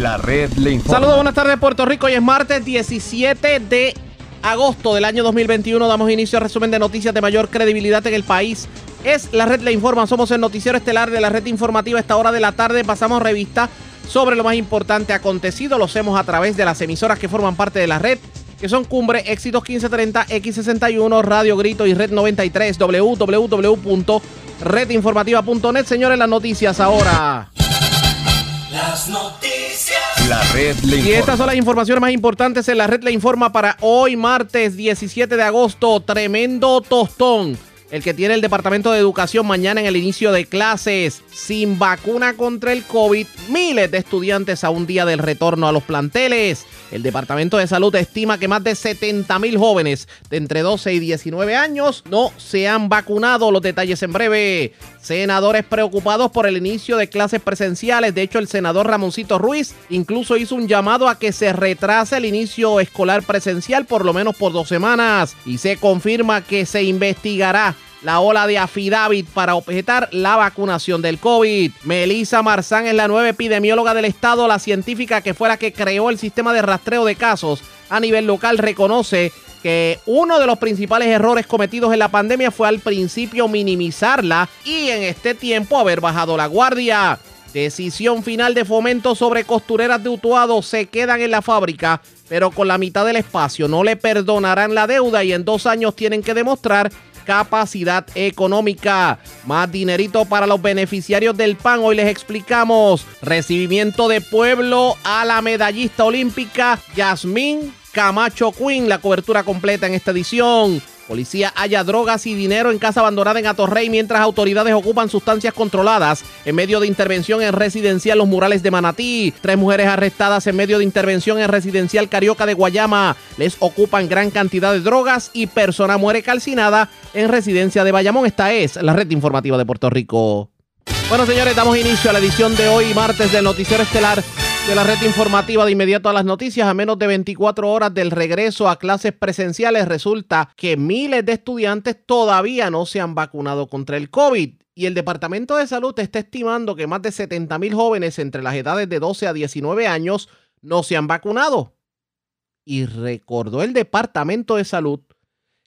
La red le informa. Saludos, buenas tardes Puerto Rico. Hoy es martes 17 de agosto del año 2021. Damos inicio al resumen de noticias de mayor credibilidad en el país. Es la red Le Informa. Somos el noticiero estelar de la red informativa. A esta hora de la tarde pasamos revista sobre lo más importante acontecido. Lo hacemos a través de las emisoras que forman parte de la red, que son Cumbre, Éxitos 1530, X61, Radio Grito y Red 93, www.redinformativa.net. Señores, las noticias ahora. Las noticias. La red le Y estas son las informaciones más importantes en la red le informa para hoy martes 17 de agosto. Tremendo tostón. El que tiene el Departamento de Educación mañana en el inicio de clases. Sin vacuna contra el COVID, miles de estudiantes a un día del retorno a los planteles. El Departamento de Salud estima que más de 70 mil jóvenes de entre 12 y 19 años no se han vacunado. Los detalles en breve. Senadores preocupados por el inicio de clases presenciales. De hecho, el senador Ramoncito Ruiz incluso hizo un llamado a que se retrase el inicio escolar presencial por lo menos por dos semanas. Y se confirma que se investigará la ola de affidavit para objetar la vacunación del COVID. Melissa Marzán es la nueva epidemióloga del estado, la científica que fue la que creó el sistema de rastreo de casos a nivel local, reconoce que uno de los principales errores cometidos en la pandemia fue al principio minimizarla y en este tiempo haber bajado la guardia. Decisión final de fomento sobre costureras de Utuado se quedan en la fábrica, pero con la mitad del espacio no le perdonarán la deuda y en dos años tienen que demostrar capacidad económica. Más dinerito para los beneficiarios del PAN. Hoy les explicamos. Recibimiento de pueblo a la medallista olímpica Yasmín Camacho Quinn. La cobertura completa en esta edición. Policía halla drogas y dinero en casa abandonada en Atorrey mientras autoridades ocupan sustancias controladas en medio de intervención en residencial Los Murales de Manatí. Tres mujeres arrestadas en medio de intervención en residencial Carioca de Guayama. Les ocupan gran cantidad de drogas y persona muere calcinada en residencia de Bayamón. Esta es la red informativa de Puerto Rico. Bueno, señores, damos inicio a la edición de hoy, martes, del Noticiero Estelar de la red informativa de inmediato a las noticias. A menos de 24 horas del regreso a clases presenciales, resulta que miles de estudiantes todavía no se han vacunado contra el COVID. Y el Departamento de Salud está estimando que más de 70 mil jóvenes entre las edades de 12 a 19 años no se han vacunado. Y recordó el Departamento de Salud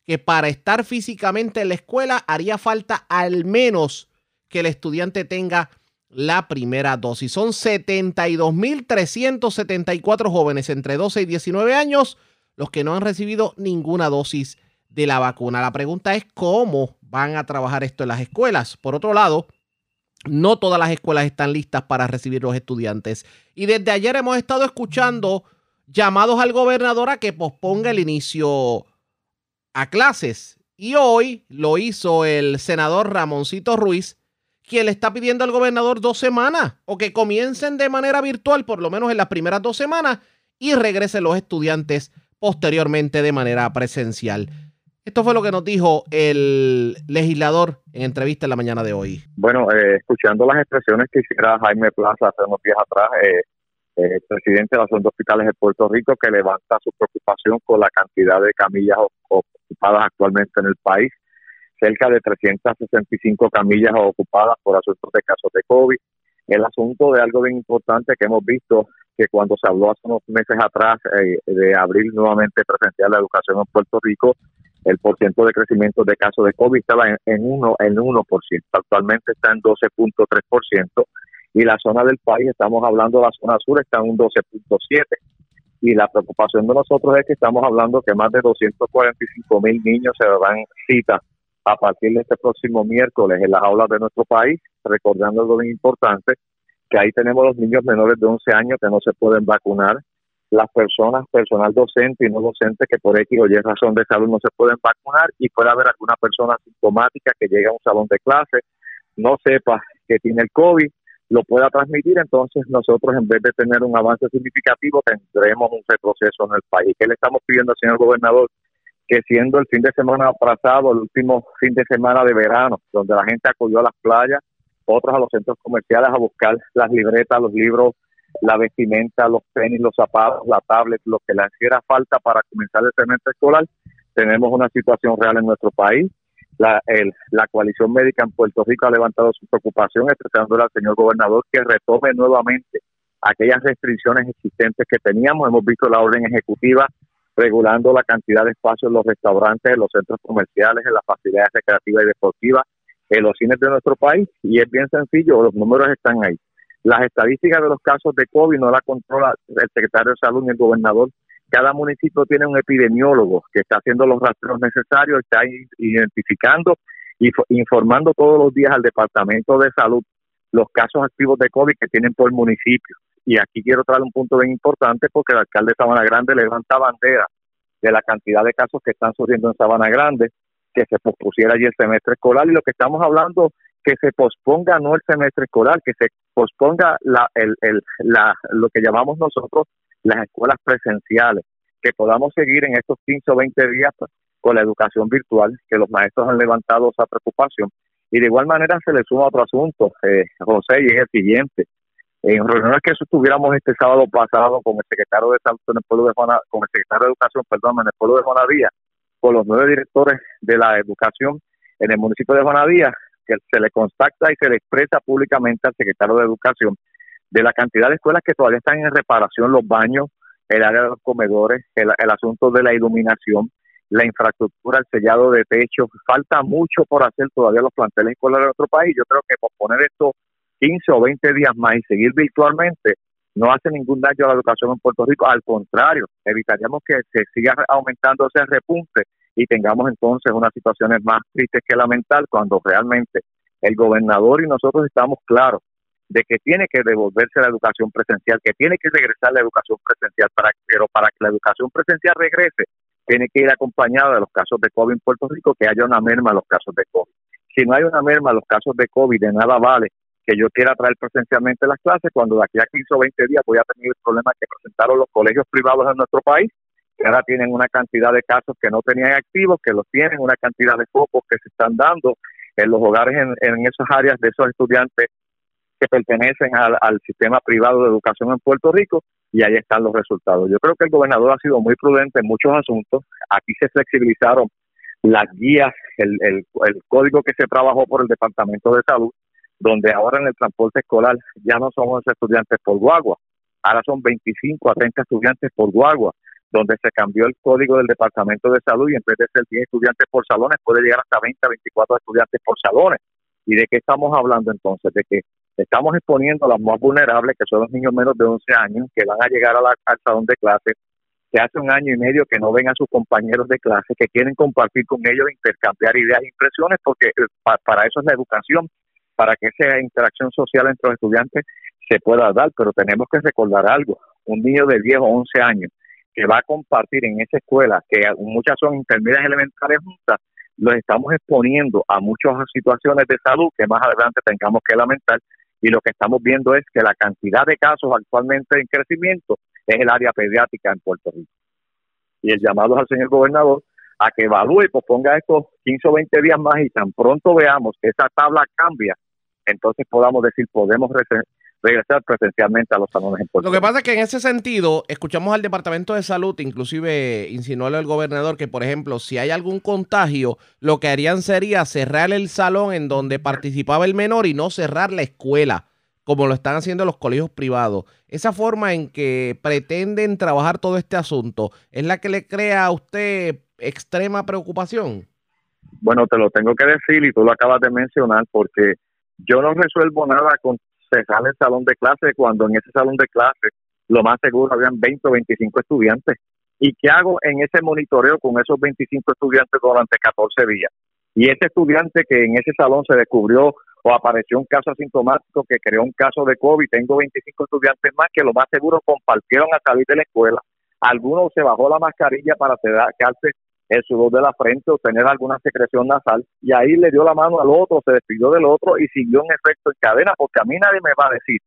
que para estar físicamente en la escuela haría falta al menos que el estudiante tenga la primera dosis. Son 72.374 jóvenes entre 12 y 19 años los que no han recibido ninguna dosis de la vacuna. La pregunta es cómo van a trabajar esto en las escuelas. Por otro lado, no todas las escuelas están listas para recibir los estudiantes. Y desde ayer hemos estado escuchando llamados al gobernador a que posponga el inicio a clases. Y hoy lo hizo el senador Ramoncito Ruiz, quien le está pidiendo al gobernador dos semanas o que comiencen de manera virtual, por lo menos en las primeras dos semanas, y regresen los estudiantes posteriormente de manera presencial. Esto fue lo que nos dijo el legislador en entrevista en la mañana de hoy. Bueno, eh, escuchando las expresiones que hiciera Jaime Plaza hace unos días atrás, eh, eh, el presidente de la Hospitales de Puerto Rico, que levanta su preocupación con la cantidad de camillas ocupadas actualmente en el país, cerca de 365 camillas ocupadas por asuntos de casos de COVID. El asunto de algo bien importante que hemos visto, que cuando se habló hace unos meses atrás eh, de abrir nuevamente presencial la educación en Puerto Rico, el porciento de crecimiento de casos de COVID estaba en, en, uno, en 1%, actualmente está en 12.3%, y la zona del país, estamos hablando de la zona sur, está en un 12.7%. Y la preocupación de nosotros es que estamos hablando que más de 245 mil niños se dan cita a partir de este próximo miércoles en las aulas de nuestro país, recordando algo bien importante, que ahí tenemos los niños menores de 11 años que no se pueden vacunar, las personas, personal docente y no docente que por X o Y razón de salud no se pueden vacunar y puede haber alguna persona sintomática que llegue a un salón de clase, no sepa que tiene el COVID, lo pueda transmitir, entonces nosotros en vez de tener un avance significativo tendremos un retroceso en el país. ¿Qué le estamos pidiendo al señor gobernador? Que siendo el fin de semana pasado, el último fin de semana de verano, donde la gente acudió a las playas, otros a los centros comerciales a buscar las libretas, los libros, la vestimenta, los tenis, los zapatos, la tablet, lo que le hiciera falta para comenzar el semestre escolar. Tenemos una situación real en nuestro país. La, el, la coalición médica en Puerto Rico ha levantado su preocupación, expresándole al señor gobernador que retome nuevamente aquellas restricciones existentes que teníamos. Hemos visto la orden ejecutiva regulando la cantidad de espacios en los restaurantes, en los centros comerciales, en las facilidades recreativas y deportivas, en los cines de nuestro país. Y es bien sencillo, los números están ahí. Las estadísticas de los casos de COVID no la controla el secretario de Salud ni el gobernador. Cada municipio tiene un epidemiólogo que está haciendo los rastreos necesarios, está identificando y informando todos los días al Departamento de Salud los casos activos de COVID que tienen por municipio. Y aquí quiero traer un punto bien importante porque el alcalde de Sabana Grande levanta bandera de la cantidad de casos que están surgiendo en Sabana Grande, que se pospusiera allí el semestre escolar. Y lo que estamos hablando, que se posponga no el semestre escolar, que se posponga la, el, el, la, lo que llamamos nosotros las escuelas presenciales, que podamos seguir en estos 15 o 20 días con la educación virtual, que los maestros han levantado esa preocupación. Y de igual manera se le suma otro asunto, eh, José, y es el siguiente. En reuniones que estuviéramos este sábado pasado con el secretario de Salud en el pueblo de Juana, con el secretario de Educación, perdón, en el pueblo de Juanadía, con los nueve directores de la educación en el municipio de Juanadía, que se le contacta y se le expresa públicamente al secretario de Educación de la cantidad de escuelas que todavía están en reparación, los baños, el área de los comedores, el, asunto de la iluminación, la infraestructura, el sellado de techo. Falta mucho por hacer todavía los planteles escolares de nuestro país. Yo creo que por poner esto 15 o 20 días más y seguir virtualmente no hace ningún daño a la educación en Puerto Rico. Al contrario, evitaríamos que se siga aumentando ese repunte y tengamos entonces unas situaciones más tristes que lamentar cuando realmente el gobernador y nosotros estamos claros de que tiene que devolverse la educación presencial, que tiene que regresar la educación presencial, para, pero para que la educación presencial regrese, tiene que ir acompañada de los casos de COVID en Puerto Rico, que haya una merma en los casos de COVID. Si no hay una merma en los casos de COVID, de nada vale que yo quiera traer presencialmente las clases cuando de aquí a 15 o 20 días voy a tener el problema que presentaron los colegios privados en nuestro país, que ahora tienen una cantidad de casos que no tenían activos, que los tienen, una cantidad de focos que se están dando en los hogares en, en esas áreas de esos estudiantes que pertenecen al, al, sistema privado de educación en Puerto Rico y ahí están los resultados. Yo creo que el gobernador ha sido muy prudente en muchos asuntos. Aquí se flexibilizaron las guías, el, el, el código que se trabajó por el Departamento de Salud, donde ahora en el transporte escolar ya no somos estudiantes por guagua, ahora son 25 a 30 estudiantes por guagua, donde se cambió el código del Departamento de Salud y en vez de ser 10 estudiantes por salones puede llegar hasta 20 a 24 estudiantes por salones. ¿Y de qué estamos hablando entonces? De que estamos exponiendo a los más vulnerables, que son los niños menos de 11 años, que van a llegar a la, al salón de clase, que hace un año y medio que no ven a sus compañeros de clase, que quieren compartir con ellos, intercambiar ideas e impresiones, porque eh, para eso es la educación, para que esa interacción social entre los estudiantes se pueda dar, pero tenemos que recordar algo, un niño de 10 o 11 años que va a compartir en esa escuela, que muchas son intermedias elementales juntas, los estamos exponiendo a muchas situaciones de salud que más adelante tengamos que lamentar y lo que estamos viendo es que la cantidad de casos actualmente en crecimiento es el área pediátrica en Puerto Rico. Y el llamado al señor gobernador a que evalúe y posponga estos 15 o 20 días más y tan pronto veamos que esa tabla cambia, entonces podamos decir, podemos regresar presencialmente a los salones en Puerto Lo que pasa es que en ese sentido, escuchamos al Departamento de Salud, inclusive insinuó el gobernador que, por ejemplo, si hay algún contagio, lo que harían sería cerrar el salón en donde participaba el menor y no cerrar la escuela, como lo están haciendo los colegios privados. Esa forma en que pretenden trabajar todo este asunto, ¿es la que le crea a usted extrema preocupación? Bueno, te lo tengo que decir y tú lo acabas de mencionar porque yo no resuelvo nada con cerrar el salón de clase cuando en ese salón de clase lo más seguro habían 20 o 25 estudiantes. ¿Y qué hago en ese monitoreo con esos 25 estudiantes durante 14 días? Y ese estudiante que en ese salón se descubrió o apareció un caso asintomático que creó un caso de COVID, tengo 25 estudiantes más que lo más seguro compartieron a salir de la escuela. Algunos se bajó la mascarilla para quedarse el sudor de la frente o tener alguna secreción nasal y ahí le dio la mano al otro, se despidió del otro y siguió un efecto en cadena porque a mí nadie me va a decir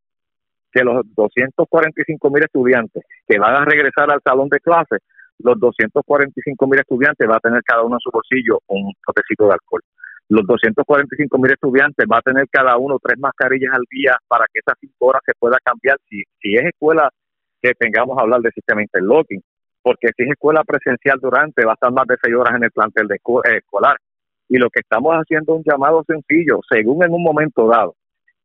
que los 245 mil estudiantes que van a regresar al salón de clase, los 245 mil estudiantes va a tener cada uno en su bolsillo un potecito de alcohol. Los 245 mil estudiantes va a tener cada uno tres mascarillas al día para que esas cinco horas se pueda cambiar. Si, si es escuela que tengamos a hablar de sistema interlocking, porque si es escuela presencial durante, va a estar más de seis horas en el plantel de eh, escolar. Y lo que estamos haciendo es un llamado sencillo, según en un momento dado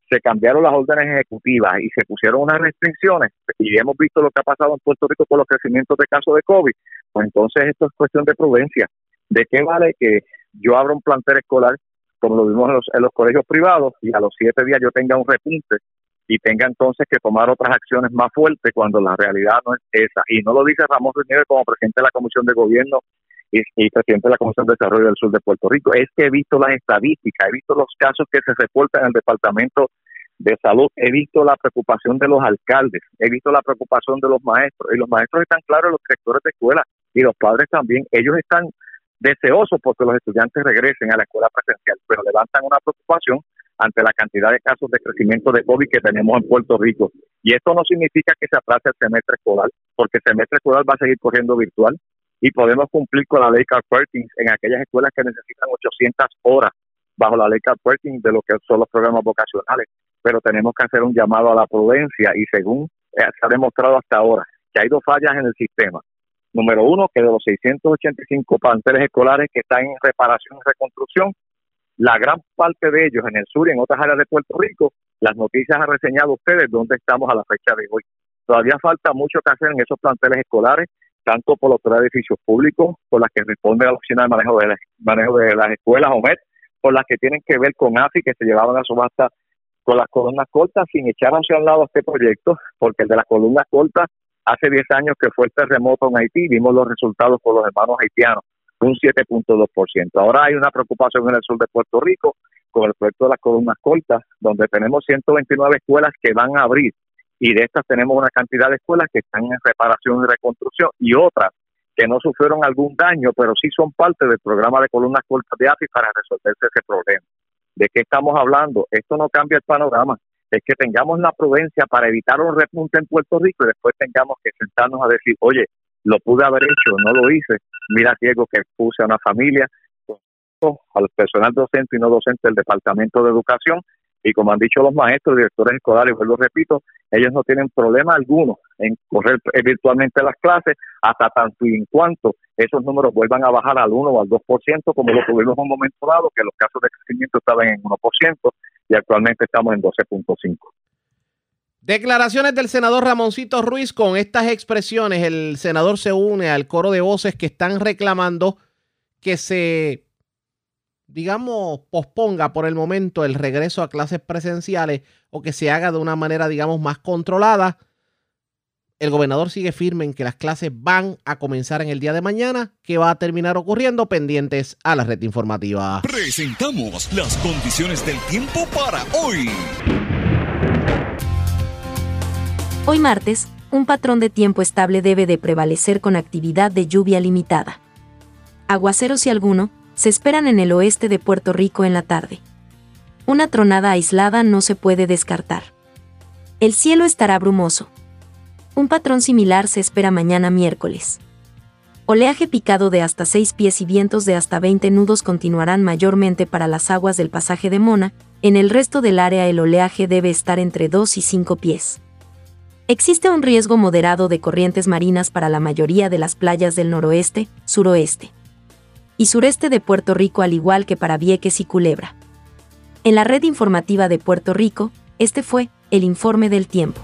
se cambiaron las órdenes ejecutivas y se pusieron unas restricciones y hemos visto lo que ha pasado en Puerto Rico con los crecimientos de casos de COVID, pues entonces esto es cuestión de prudencia. ¿De qué vale que yo abra un plantel escolar como lo vimos en los, en los colegios privados y a los siete días yo tenga un repunte y tenga entonces que tomar otras acciones más fuertes cuando la realidad no es esa? Y no lo dice Ramón Renieves como presidente de la Comisión de Gobierno y, presidente de la Comisión de Desarrollo del Sur de Puerto Rico, es que he visto las estadísticas, he visto los casos que se reportan en el Departamento de Salud, he visto la preocupación de los alcaldes, he visto la preocupación de los maestros, y los maestros están claros, los directores de escuela y los padres también, ellos están deseosos porque los estudiantes regresen a la escuela presencial, pero levantan una preocupación ante la cantidad de casos de crecimiento de COVID que tenemos en Puerto Rico. Y esto no significa que se atrase el semestre escolar, porque el semestre escolar va a seguir corriendo virtual y podemos cumplir con la ley Carpeting en aquellas escuelas que necesitan 800 horas bajo la ley Carpeting de lo que son los programas vocacionales. Pero tenemos que hacer un llamado a la prudencia y según se ha demostrado hasta ahora que hay dos fallas en el sistema. Número uno, que de los 685 planteles escolares que están en reparación y reconstrucción, la gran parte de ellos en el sur y en otras áreas de Puerto Rico, las noticias han reseñado ustedes dónde estamos a la fecha de hoy. Todavía falta mucho que hacer en esos planteles escolares tanto por los tres edificios públicos, por las que responde la Oficina de Manejo de, manejo de las Escuelas, OMED, por las que tienen que ver con AFI, que se llevaban a subasta con las columnas cortas, sin echar hacia un lado este proyecto, porque el de las columnas cortas, hace 10 años que fue el terremoto en Haití, vimos los resultados con los hermanos haitianos, un 7.2%. Ahora hay una preocupación en el sur de Puerto Rico con el proyecto de las columnas cortas, donde tenemos 129 escuelas que van a abrir y de estas tenemos una cantidad de escuelas que están en reparación y reconstrucción y otras que no sufrieron algún daño, pero sí son parte del programa de columnas cortas de AFI para resolverse ese problema. ¿De qué estamos hablando? Esto no cambia el panorama. Es que tengamos la prudencia para evitar un repunte en Puerto Rico y después tengamos que sentarnos a decir, oye, lo pude haber hecho, no lo hice. Mira, Diego, que puse a una familia, al personal docente y no docente del Departamento de Educación y como han dicho los maestros, directores escolares, pues lo repito, ellos no tienen problema alguno en correr virtualmente las clases hasta tanto y en cuanto esos números vuelvan a bajar al 1 o al 2%, como lo tuvimos en un momento dado, que los casos de crecimiento estaban en 1% y actualmente estamos en 12.5%. Declaraciones del senador Ramoncito Ruiz con estas expresiones. El senador se une al coro de voces que están reclamando que se digamos, posponga por el momento el regreso a clases presenciales o que se haga de una manera, digamos, más controlada. El gobernador sigue firme en que las clases van a comenzar en el día de mañana, que va a terminar ocurriendo pendientes a la red informativa. Presentamos las condiciones del tiempo para hoy. Hoy martes, un patrón de tiempo estable debe de prevalecer con actividad de lluvia limitada. Aguaceros y alguno, se esperan en el oeste de Puerto Rico en la tarde. Una tronada aislada no se puede descartar. El cielo estará brumoso. Un patrón similar se espera mañana miércoles. Oleaje picado de hasta 6 pies y vientos de hasta 20 nudos continuarán mayormente para las aguas del pasaje de Mona, en el resto del área el oleaje debe estar entre 2 y 5 pies. Existe un riesgo moderado de corrientes marinas para la mayoría de las playas del noroeste, suroeste y sureste de Puerto Rico al igual que para Vieques y Culebra. En la red informativa de Puerto Rico, este fue el informe del tiempo.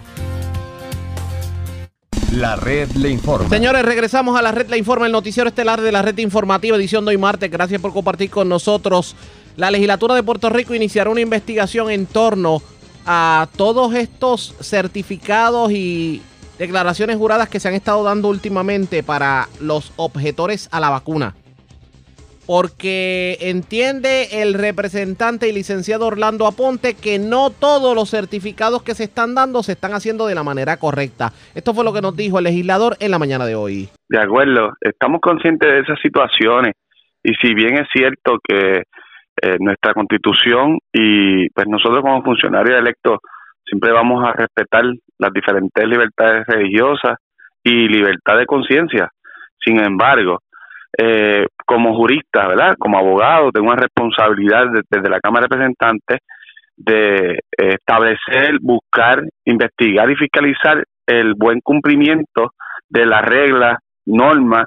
La red le informa. Señores, regresamos a la red le informa, el noticiero estelar de la red informativa, edición de hoy martes. Gracias por compartir con nosotros. La legislatura de Puerto Rico iniciará una investigación en torno a todos estos certificados y declaraciones juradas que se han estado dando últimamente para los objetores a la vacuna porque entiende el representante y licenciado Orlando Aponte que no todos los certificados que se están dando se están haciendo de la manera correcta. Esto fue lo que nos dijo el legislador en la mañana de hoy. De acuerdo, estamos conscientes de esas situaciones y si bien es cierto que eh, nuestra constitución y pues nosotros como funcionarios electos siempre vamos a respetar las diferentes libertades religiosas y libertad de conciencia. Sin embargo, eh, como jurista, ¿verdad? Como abogado, tengo una responsabilidad desde la Cámara de Representantes de eh, establecer, buscar, investigar y fiscalizar el buen cumplimiento de las reglas, normas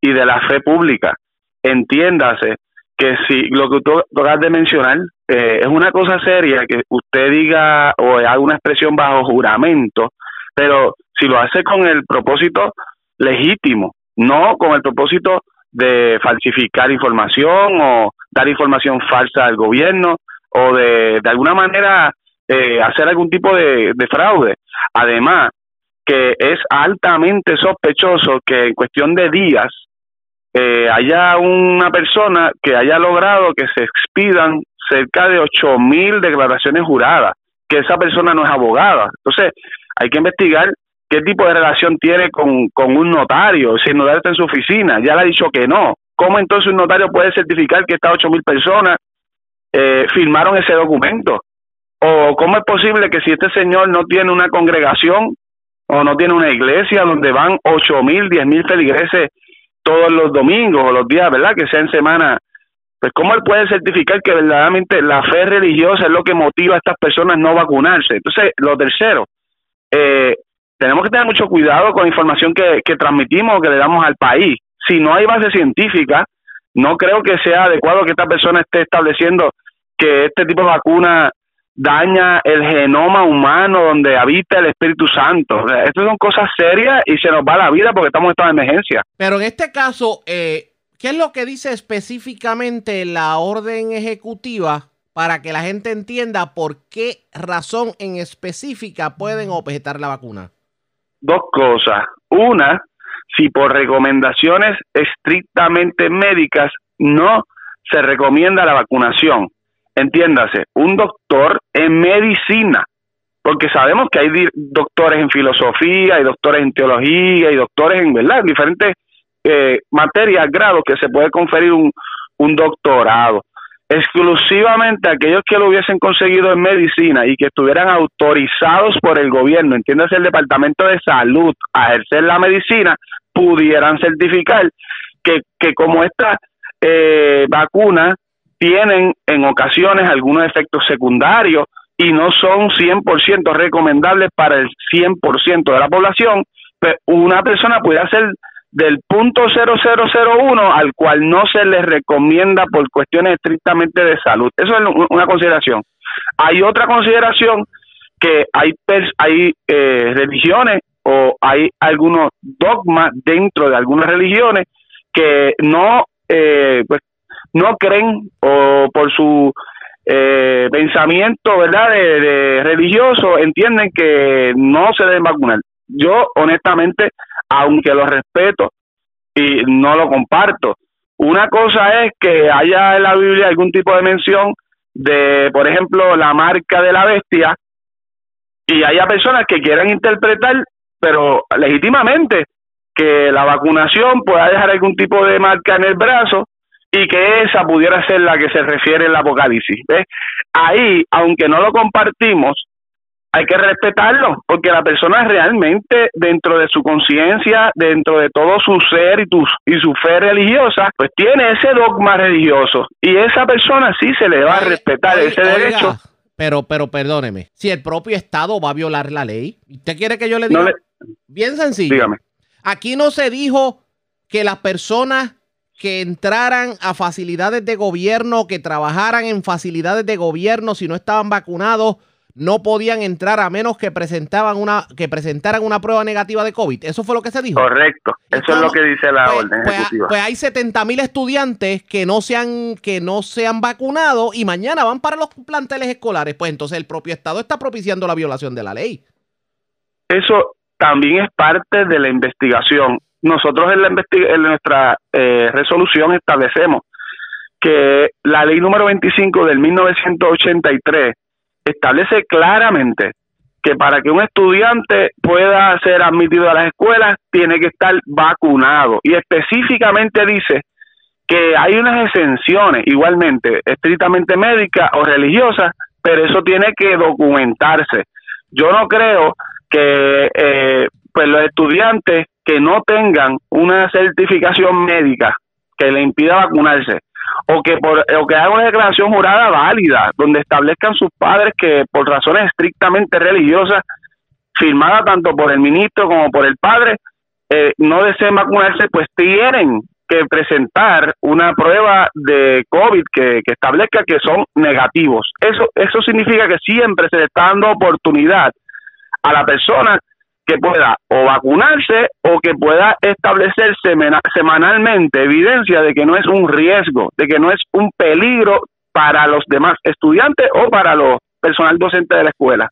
y de la fe pública. Entiéndase que si lo que tú acabas de mencionar eh, es una cosa seria que usted diga o haga una expresión bajo juramento, pero si lo hace con el propósito legítimo, no con el propósito de falsificar información o dar información falsa al gobierno o de, de alguna manera eh, hacer algún tipo de, de fraude. Además, que es altamente sospechoso que en cuestión de días eh, haya una persona que haya logrado que se expidan cerca de ocho mil declaraciones juradas, que esa persona no es abogada. Entonces, hay que investigar qué tipo de relación tiene con, con un notario, si el notario está en su oficina, ya le ha dicho que no. ¿Cómo entonces un notario puede certificar que estas ocho mil personas eh, firmaron ese documento? ¿O cómo es posible que si este señor no tiene una congregación o no tiene una iglesia donde van ocho mil, diez mil feligreses todos los domingos o los días, ¿verdad? Que sea en semana. Pues, ¿cómo él puede certificar que verdaderamente la fe religiosa es lo que motiva a estas personas no vacunarse? Entonces, lo tercero, eh, tenemos que tener mucho cuidado con la información que, que transmitimos o que le damos al país. Si no hay base científica, no creo que sea adecuado que esta persona esté estableciendo que este tipo de vacuna daña el genoma humano donde habita el Espíritu Santo. Estas son cosas serias y se nos va la vida porque estamos en esta emergencia. Pero en este caso, eh, ¿qué es lo que dice específicamente la orden ejecutiva para que la gente entienda por qué razón en específica pueden objetar la vacuna? Dos cosas. Una, si por recomendaciones estrictamente médicas no se recomienda la vacunación entiéndase, un doctor en medicina, porque sabemos que hay doctores en filosofía, hay doctores en teología, hay doctores en, ¿verdad? En diferentes eh, materias, grados que se puede conferir un doctorado. Exclusivamente aquellos que lo hubiesen conseguido en medicina y que estuvieran autorizados por el gobierno, entiéndase el Departamento de Salud, a ejercer la medicina, pudieran certificar que, que como esta eh, vacuna tienen en ocasiones algunos efectos secundarios y no son 100% recomendables para el 100% de la población, pues una persona puede hacer del punto 0001 al cual no se le recomienda por cuestiones estrictamente de salud. Eso es una consideración. Hay otra consideración que hay, hay eh, religiones o hay algunos dogmas dentro de algunas religiones que no eh, pues no creen o por su eh, pensamiento verdad de, religioso entienden que no se deben vacunar yo honestamente aunque lo respeto y no lo comparto una cosa es que haya en la Biblia algún tipo de mención de por ejemplo la marca de la bestia y haya personas que quieran interpretar pero legítimamente que la vacunación pueda dejar algún tipo de marca en el brazo y que esa pudiera ser la que se refiere en el Apocalipsis. Ahí, aunque no lo compartimos, hay que respetarlo, porque la persona realmente, dentro de su conciencia, dentro de todo su ser y, tu, y su fe religiosa, pues tiene ese dogma religioso. Y esa persona sí se le va a respetar ese derecho. Pero, pero perdóneme, si el propio Estado va a violar la ley, ¿usted quiere que yo le diga? Bien sencillo. Dígame. Aquí no se dijo que las personas que entraran a facilidades de gobierno, que trabajaran en facilidades de gobierno si no estaban vacunados, no podían entrar a menos que presentaban una que presentaran una prueba negativa de COVID. Eso fue lo que se dijo. Correcto. Eso es lo que dice la pues, orden pues, ejecutiva. Pues hay 70 mil estudiantes que no se han que no se han vacunado y mañana van para los planteles escolares. Pues entonces el propio Estado está propiciando la violación de la ley. Eso también es parte de la investigación nosotros en, la en nuestra eh, resolución establecemos que la ley número 25 del 1983 establece claramente que para que un estudiante pueda ser admitido a las escuelas tiene que estar vacunado y específicamente dice que hay unas exenciones igualmente estrictamente médicas o religiosas, pero eso tiene que documentarse. Yo no creo que eh, pues los estudiantes que no tengan una certificación médica que le impida vacunarse o que por o que hagan una declaración jurada válida donde establezcan sus padres que por razones estrictamente religiosas firmada tanto por el ministro como por el padre eh, no deseen vacunarse pues tienen que presentar una prueba de COVID que, que establezca que son negativos. Eso, eso significa que siempre se le está dando oportunidad a la persona que pueda o vacunarse o que pueda establecer semanalmente evidencia de que no es un riesgo, de que no es un peligro para los demás estudiantes o para los personal docente de la escuela.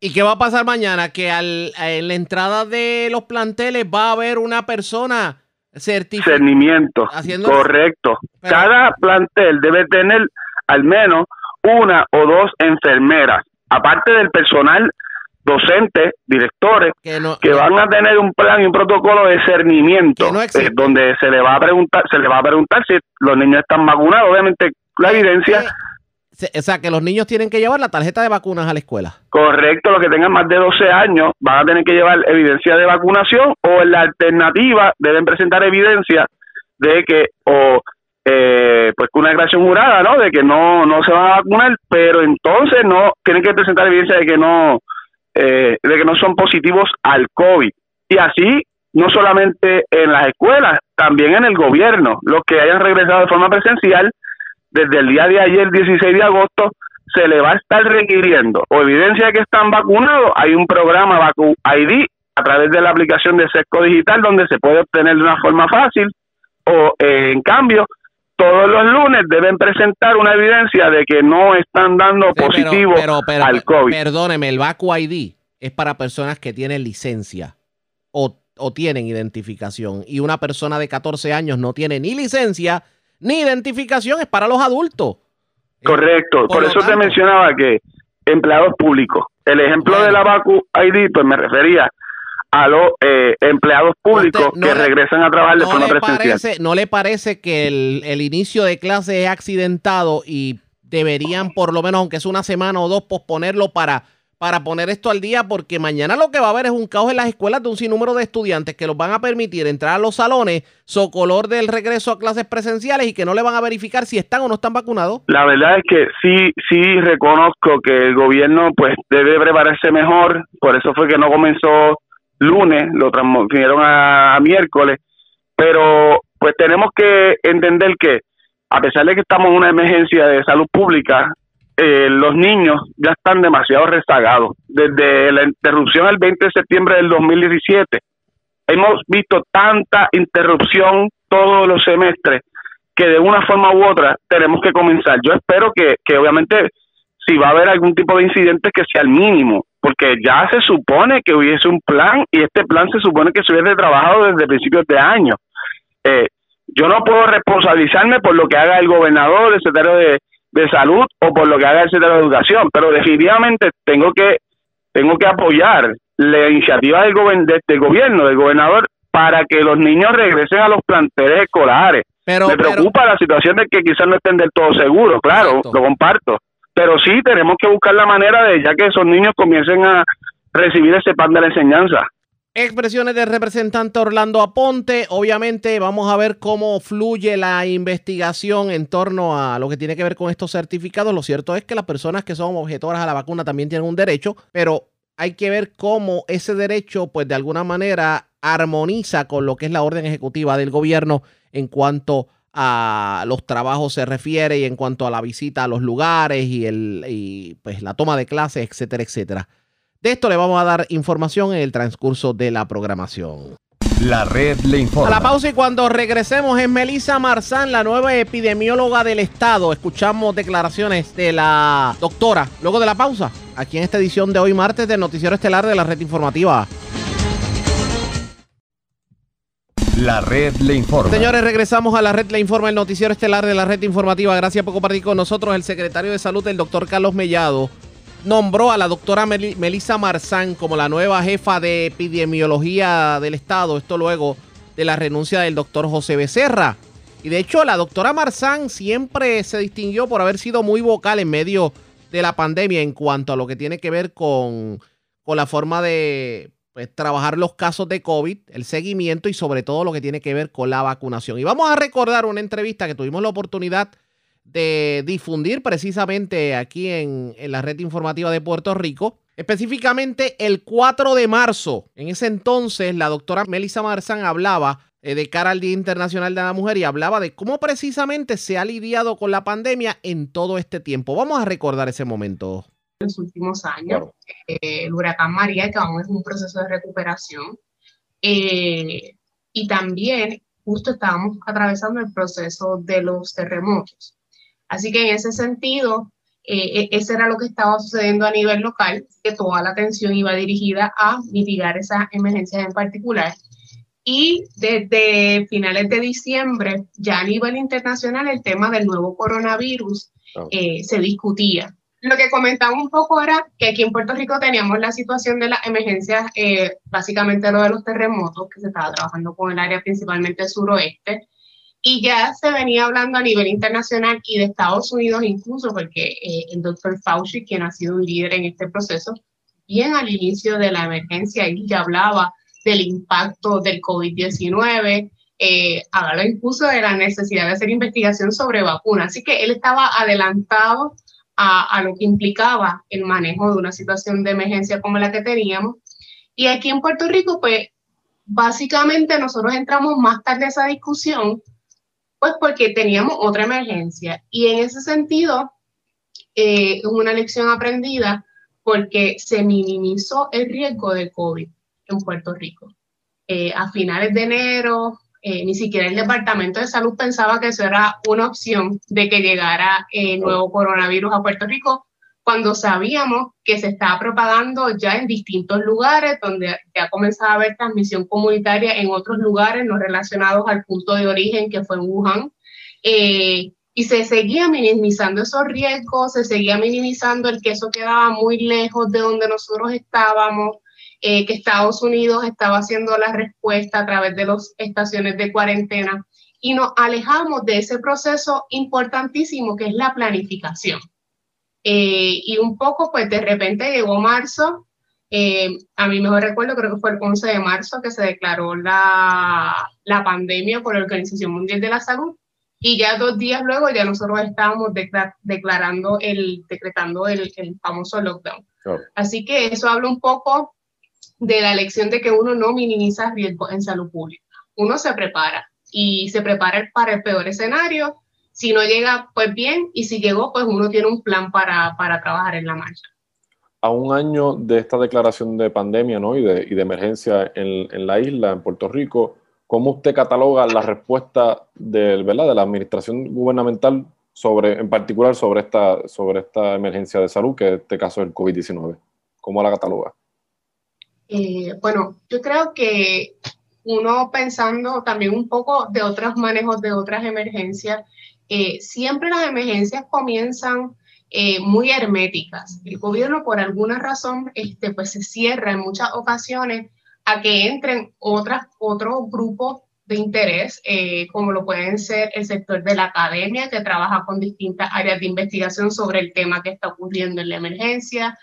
¿Y qué va a pasar mañana? Que al, en la entrada de los planteles va a haber una persona certificada. Cernimiento. Correcto. Cada plantel debe tener al menos una o dos enfermeras, aparte del personal docentes, directores, que, van a tener un plan y un protocolo de cernimiento, eh, donde se le va a preguntar, se le va a preguntar si los niños están vacunados, obviamente la eh, evidencia. Eh, o sea, que los niños tienen que llevar la tarjeta de vacunas a la escuela. Correcto, los que tengan más de 12 años van a tener que llevar evidencia de vacunación o en la alternativa deben presentar evidencia de que o eh, pues una declaración jurada, ¿no? De que no no se van a vacunar, pero entonces no tienen que presentar evidencia de que no eh, de que no son positivos al COVID. Y así, no solamente en las escuelas, también en el gobierno, los que hayan regresado de forma presencial, desde el día de ayer, 16 de agosto, se le va a estar requiriendo o evidencia de que están vacunados. Hay un programa Vacu ID a través de la aplicación de Sesco Digital donde se puede obtener de una forma fácil o eh, en cambio todos los lunes deben presentar una evidencia de que no están dando positivo al COVID. Perdóneme, el Vacu ID es para personas que tienen licencia o, o, tienen identificación y una persona de 14 años no tiene ni licencia ni identificación, es para los adultos. Correcto, por, eso te mencionaba que empleados públicos. El ejemplo de la Vacu ID, pues me refería a los eh, empleados públicos que regresan a trabajar de forma presencial. ¿No le parece que el, inicio de clase es accidentado y deberían por lo menos, aunque sea una semana o dos, posponerlo para, para poner esto al día? Porque mañana lo que va a haber es un caos en las escuelas de un sinnúmero de estudiantes que los van a permitir entrar a los salones, color del regreso a clases presenciales y que no le van a verificar si están o no están vacunados. La verdad es que sí, sí reconozco que el gobierno pues debe prepararse mejor, por eso fue que no comenzó lunes, lo transmitieron a, miércoles, pero pues tenemos que entender que a pesar de que estamos en una emergencia de salud pública, eh, los niños ya están demasiado rezagados. Desde la interrupción el 20 de septiembre del 2017, hemos visto tanta interrupción todos los semestres que de una forma u otra tenemos que comenzar. Yo espero que, que obviamente si va a haber algún tipo de incidente que sea el mínimo, porque ya se supone que hubiese un plan y este plan se supone que se hubiese trabajado desde principios de año. Eh, yo no puedo responsabilizarme por lo que haga el gobernador, el secretario de, salud o por lo que haga el secretario de educación, pero definitivamente tengo que tengo que apoyar la iniciativa del, del gobierno, del gobernador, para que los niños regresen a los planteles escolares. Pero, Me preocupa la situación de que quizás no estén del todo seguros, claro, lo comparto pero sí tenemos que buscar la manera de ya que esos niños comiencen a recibir ese pan de la enseñanza. Expresiones del representante Orlando Aponte. Obviamente vamos a ver cómo fluye la investigación en torno a lo que tiene que ver con estos certificados. Lo cierto es que las personas que son objetoras a la vacuna también tienen un derecho, pero hay que ver cómo ese derecho, pues de alguna manera, armoniza con lo que es la orden ejecutiva del gobierno en cuanto a los trabajos se refiere y en cuanto a la visita a los lugares y, el, pues, la toma de clases, etcétera, etcétera. De esto le vamos a dar información en el transcurso de la programación. La red le informa. A la pausa y cuando regresemos es Melissa Marzán, la nueva epidemióloga del estado. Escuchamos declaraciones de la doctora. Luego de la pausa, aquí en esta edición de hoy martes del Noticiero Estelar de la Red Informativa. La red le informa. Señores, regresamos a la red le informa, el noticiero estelar de la red informativa. Gracias por compartir con nosotros. El secretario de salud, el doctor Carlos Mellado, nombró a la doctora Melissa Marzán como la nueva jefa de epidemiología del estado. Esto luego de la renuncia del doctor José Becerra. Y de hecho, la doctora Marzán siempre se distinguió por haber sido muy vocal en medio de la pandemia en cuanto a lo que tiene que ver con, con la forma de pues, trabajar los casos de COVID, el seguimiento y sobre todo lo que tiene que ver con la vacunación. Y vamos a recordar una entrevista que tuvimos la oportunidad de difundir precisamente aquí en, en la red informativa de Puerto Rico. Específicamente el 4 de marzo. En ese entonces la doctora Melissa Marzán hablaba eh, de cara al Día Internacional de la Mujer y hablaba de cómo precisamente se ha lidiado con la pandemia en todo este tiempo. Vamos a recordar ese momento. Los últimos años, eh, el huracán María, que aún es un proceso de recuperación, eh, y también justo estábamos atravesando el proceso de los terremotos. Así que en ese sentido, eh, ese era lo que estaba sucediendo a nivel local, que toda la atención iba dirigida a mitigar esas emergencias en particular. Y desde finales de diciembre, ya a nivel internacional, el tema del nuevo coronavirus eh, se discutía. Lo que comentaba un poco era que aquí en Puerto Rico teníamos la situación de las emergencias, eh, básicamente lo de los terremotos, que se estaba trabajando con el área principalmente suroeste, y ya se venía hablando a nivel internacional y de Estados Unidos incluso, porque eh, el doctor Fauci, quien ha sido un líder en este proceso, bien al inicio de la emergencia, él ya hablaba del impacto del COVID-19, eh, hablaba incluso de la necesidad de hacer investigación sobre vacunas. Así que él estaba adelantado a, lo que implicaba el manejo de una situación de emergencia como la que teníamos. Y aquí en Puerto Rico, pues básicamente nosotros entramos más tarde a esa discusión, pues porque teníamos otra emergencia. Y en ese sentido, eh, es una lección aprendida porque se minimizó el riesgo de COVID en Puerto Rico. Eh, a finales de enero, eh, ni siquiera el Departamento de Salud pensaba que eso era una opción de que llegara el nuevo coronavirus a Puerto Rico, cuando sabíamos que se estaba propagando ya en distintos lugares, donde ya comenzaba a haber transmisión comunitaria en otros lugares no relacionados al punto de origen que fue en Wuhan. Eh, y se seguía minimizando esos riesgos, se seguía minimizando el que eso quedaba muy lejos de donde nosotros estábamos, eh, que Estados Unidos estaba haciendo la respuesta a través de las estaciones de cuarentena y nos alejamos de ese proceso importantísimo que es la planificación. Eh, y un poco, pues de repente llegó marzo, eh, a mi mejor recuerdo creo que fue el 11 de marzo que se declaró la, la pandemia por la Organización Mundial de la Salud y ya dos días luego ya nosotros estábamos declarando el, decretando el, el famoso lockdown. Así que eso habla un poco de la lección de que uno no minimiza riesgos en salud pública. Uno se prepara y se prepara para el peor escenario. Si no llega, pues bien, y si llegó, pues uno tiene un plan para, para trabajar en la marcha. A un año de esta declaración de pandemia ¿no? y, de, y de emergencia en, en, la isla, en Puerto Rico, ¿cómo usted cataloga la respuesta del, ¿verdad? de la administración gubernamental sobre, en particular sobre esta, sobre esta emergencia de salud, que en este caso es el COVID-19? ¿Cómo la cataloga? Eh, bueno, yo creo que uno pensando también un poco de otros manejos de otras emergencias, eh, siempre las emergencias comienzan eh, muy herméticas. El gobierno por alguna razón este, pues se cierra en muchas ocasiones a que entren otras, otros grupos de interés, eh, como lo pueden ser el sector de la academia, que trabaja con distintas áreas de investigación sobre el tema que está ocurriendo en la emergencia,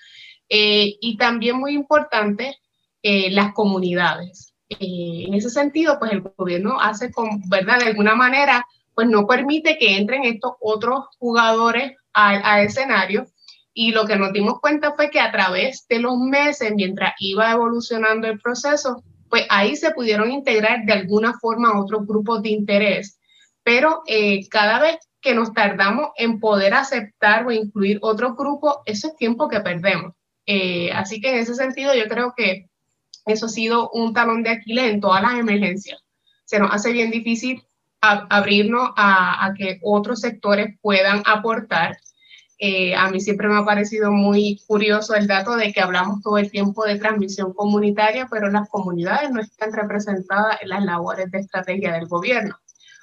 eh, y también muy importante, eh, las comunidades. Eh, en ese sentido, pues el gobierno hace ¿verdad? De alguna manera, pues no permite que entren estos otros jugadores al escenario. Y lo que nos dimos cuenta fue que a través de los meses, mientras iba evolucionando el proceso, pues ahí se pudieron integrar de alguna forma otros grupos de interés. Pero eh, cada vez que nos tardamos en poder aceptar o incluir otros grupos, eso es tiempo que perdemos. Eh, así que en ese sentido yo creo que eso ha sido un talón de Aquiles en todas las emergencias. Se nos hace bien difícil a, abrirnos a, que otros sectores puedan aportar. Eh, a mí siempre me ha parecido muy curioso el dato de que hablamos todo el tiempo de transmisión comunitaria, pero las comunidades no están representadas en las labores de estrategia del gobierno.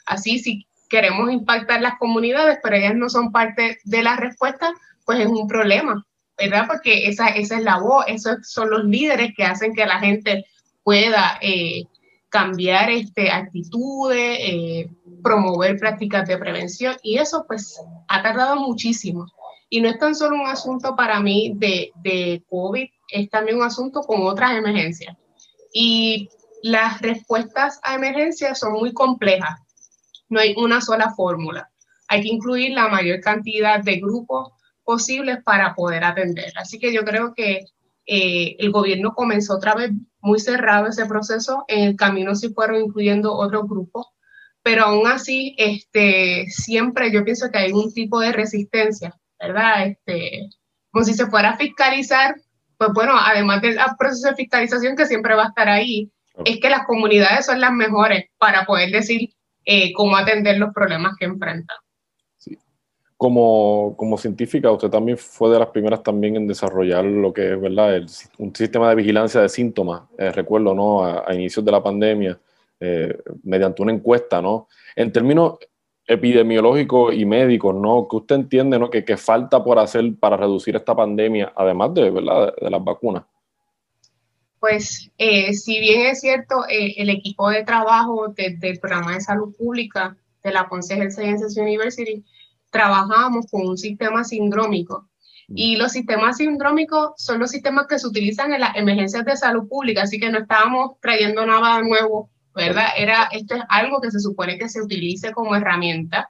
Así, si queremos impactar las comunidades, pero ellas no son parte de la respuesta, pues es un problema. ¿Verdad? Porque esa, esa es la voz, esos son los líderes que hacen que la gente pueda eh, cambiar este, actitudes, eh, promover prácticas de prevención y eso pues ha tardado muchísimo. Y no es tan solo un asunto para mí de, de COVID, es también un asunto con otras emergencias. Y las respuestas a emergencias son muy complejas. No hay una sola fórmula. Hay que incluir la mayor cantidad de grupos posibles para poder atender. Así que yo creo que eh, el gobierno comenzó otra vez muy cerrado ese proceso, en el camino sí fueron incluyendo otros grupos, pero aún así, este, siempre yo pienso que hay un tipo de resistencia, ¿verdad? Este, como si se fuera a fiscalizar, pues bueno, además del proceso de fiscalización que siempre va a estar ahí, es que las comunidades son las mejores para poder decir eh, cómo atender los problemas que enfrentan. Como, como, científica, usted también fue de las primeras también en desarrollar lo que es, ¿verdad? un sistema de vigilancia de síntomas, eh, recuerdo, ¿no? A, inicios de la pandemia, eh, mediante una encuesta, ¿no? En términos epidemiológicos y médicos, ¿no? Que usted entiende, ¿no? Que, falta por hacer para reducir esta pandemia, además de, ¿verdad? de, las vacunas. Pues, eh, si bien es cierto, el equipo de trabajo del programa de salud pública de la Ponce Health Sciences University trabajamos con un sistema sindrómico. Y los sistemas sindrómicos son los sistemas que se utilizan en las emergencias de salud pública, así que no estábamos trayendo nada nuevo, ¿verdad? Era, esto es algo que se supone que se utilice como herramienta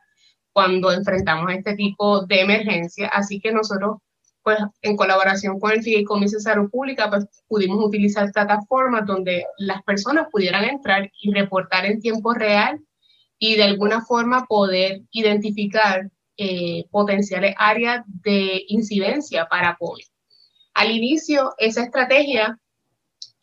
cuando enfrentamos este tipo de emergencia, así que nosotros, pues, en colaboración con el Fideicomiso de Salud Pública, pues, pudimos utilizar plataformas donde las personas pudieran entrar y reportar en tiempo real y de alguna forma poder identificar eh, potenciales áreas de incidencia para COVID. Al inicio, esa estrategia,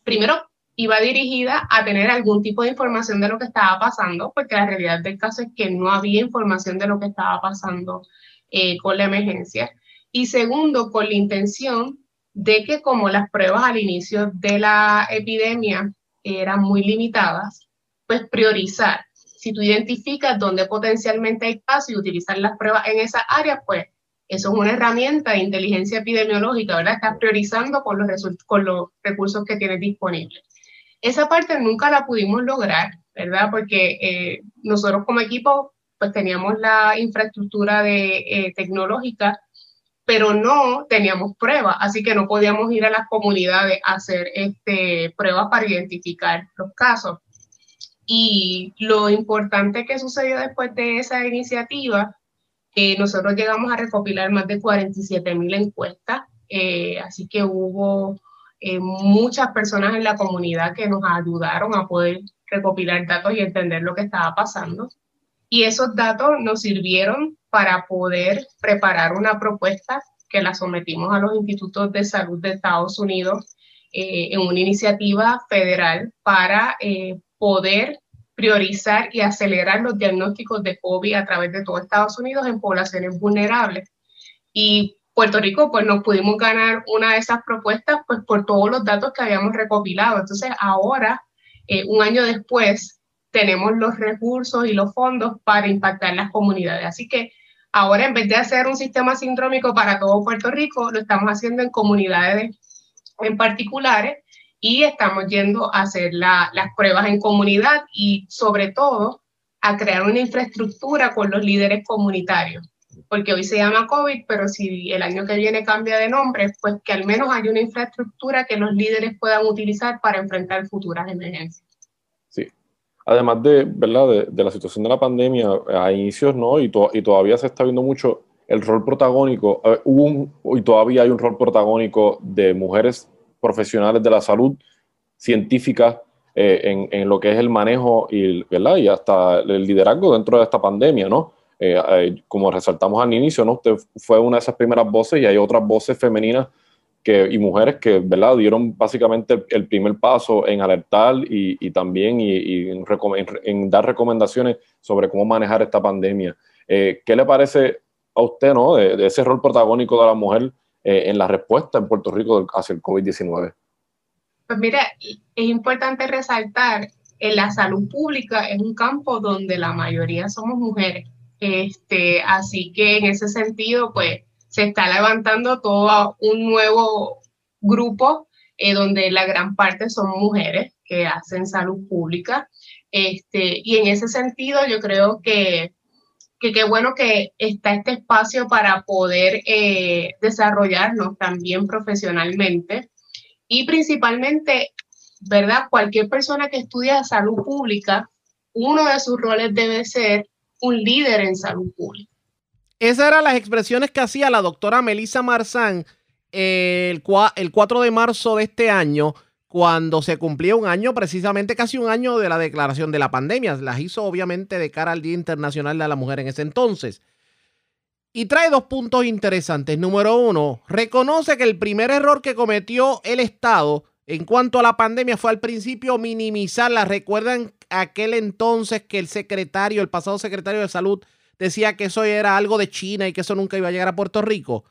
primero, iba dirigida a tener algún tipo de información de lo que estaba pasando, porque la realidad del caso es que no había información de lo que estaba pasando eh, con la emergencia. Y segundo, con la intención de que como las pruebas al inicio de la epidemia eran muy limitadas, pues priorizar si tú identificas dónde potencialmente hay casos y utilizar las pruebas en esa área, pues eso es una herramienta de inteligencia epidemiológica, ¿verdad? Estás priorizando con los, recursos que tienes disponibles. Esa parte nunca la pudimos lograr, ¿verdad? Porque eh, nosotros como equipo, pues teníamos la infraestructura eh, tecnológica, pero no teníamos pruebas, así que no podíamos ir a las comunidades a hacer este, pruebas para identificar los casos. Y lo importante que sucedió después de esa iniciativa, eh, nosotros llegamos a recopilar más de 47 mil encuestas, eh, así que hubo eh, muchas personas en la comunidad que nos ayudaron a poder recopilar datos y entender lo que estaba pasando. Y esos datos nos sirvieron para poder preparar una propuesta que la sometimos a los institutos de salud de Estados Unidos en una iniciativa federal para poder priorizar y acelerar los diagnósticos de COVID a través de todo Estados Unidos en poblaciones vulnerables. Y Puerto Rico, pues nos pudimos ganar una de esas propuestas, pues por todos los datos que habíamos recopilado. Entonces, ahora, eh, un año después, tenemos los recursos y los fondos para impactar las comunidades. Así que ahora, en vez de hacer un sistema sindrómico para todo Puerto Rico, lo estamos haciendo en comunidades en particulares y estamos yendo a hacer las pruebas en comunidad y sobre todo a crear una infraestructura con los líderes comunitarios, porque hoy se llama COVID, pero si el año que viene cambia de nombre, pues que al menos haya una infraestructura que los líderes puedan utilizar para enfrentar futuras emergencias. Sí, además de, ¿verdad? de, la situación de la pandemia, a inicios, ¿no? Y, y todavía se está viendo mucho el rol protagónico, hubo y todavía hay un rol protagónico de mujeres profesionales de la salud científica eh, en, lo que es el manejo y, ¿verdad? y hasta el liderazgo dentro de esta pandemia, ¿no? Eh, eh, como resaltamos al inicio, ¿no? Usted fue una de esas primeras voces y hay otras voces femeninas que, y mujeres que, ¿verdad? Dieron básicamente el, primer paso en alertar y, también y, en, dar recomendaciones sobre cómo manejar esta pandemia. ¿Qué le parece a usted, ¿no? de ese rol protagónico de la mujer eh, en la respuesta en Puerto Rico hacia el COVID-19? Pues mira, es importante resaltar en la salud pública es un campo donde la mayoría somos mujeres. Este, así que en ese sentido, pues se está levantando todo un nuevo grupo eh, donde la gran parte son mujeres que hacen salud pública. Este, y en ese sentido, yo creo que que qué bueno que está este espacio para poder eh, desarrollarnos también profesionalmente y principalmente, ¿verdad? Cualquier persona que estudia salud pública, uno de sus roles debe ser un líder en salud pública. Esas eran las expresiones que hacía la doctora Melissa Marzán cua- el 4 de marzo de este año, cuando se cumplía un año, precisamente casi un año de la declaración de la pandemia. Las hizo obviamente de cara al Día Internacional de la Mujer en ese entonces. Y trae dos puntos interesantes. Número uno, reconoce que el primer error que cometió el Estado en cuanto a la pandemia fue al principio minimizarla. Recuerdan aquel entonces que el secretario, el pasado secretario de salud, decía que eso era algo de China y que eso nunca iba a llegar a Puerto Rico.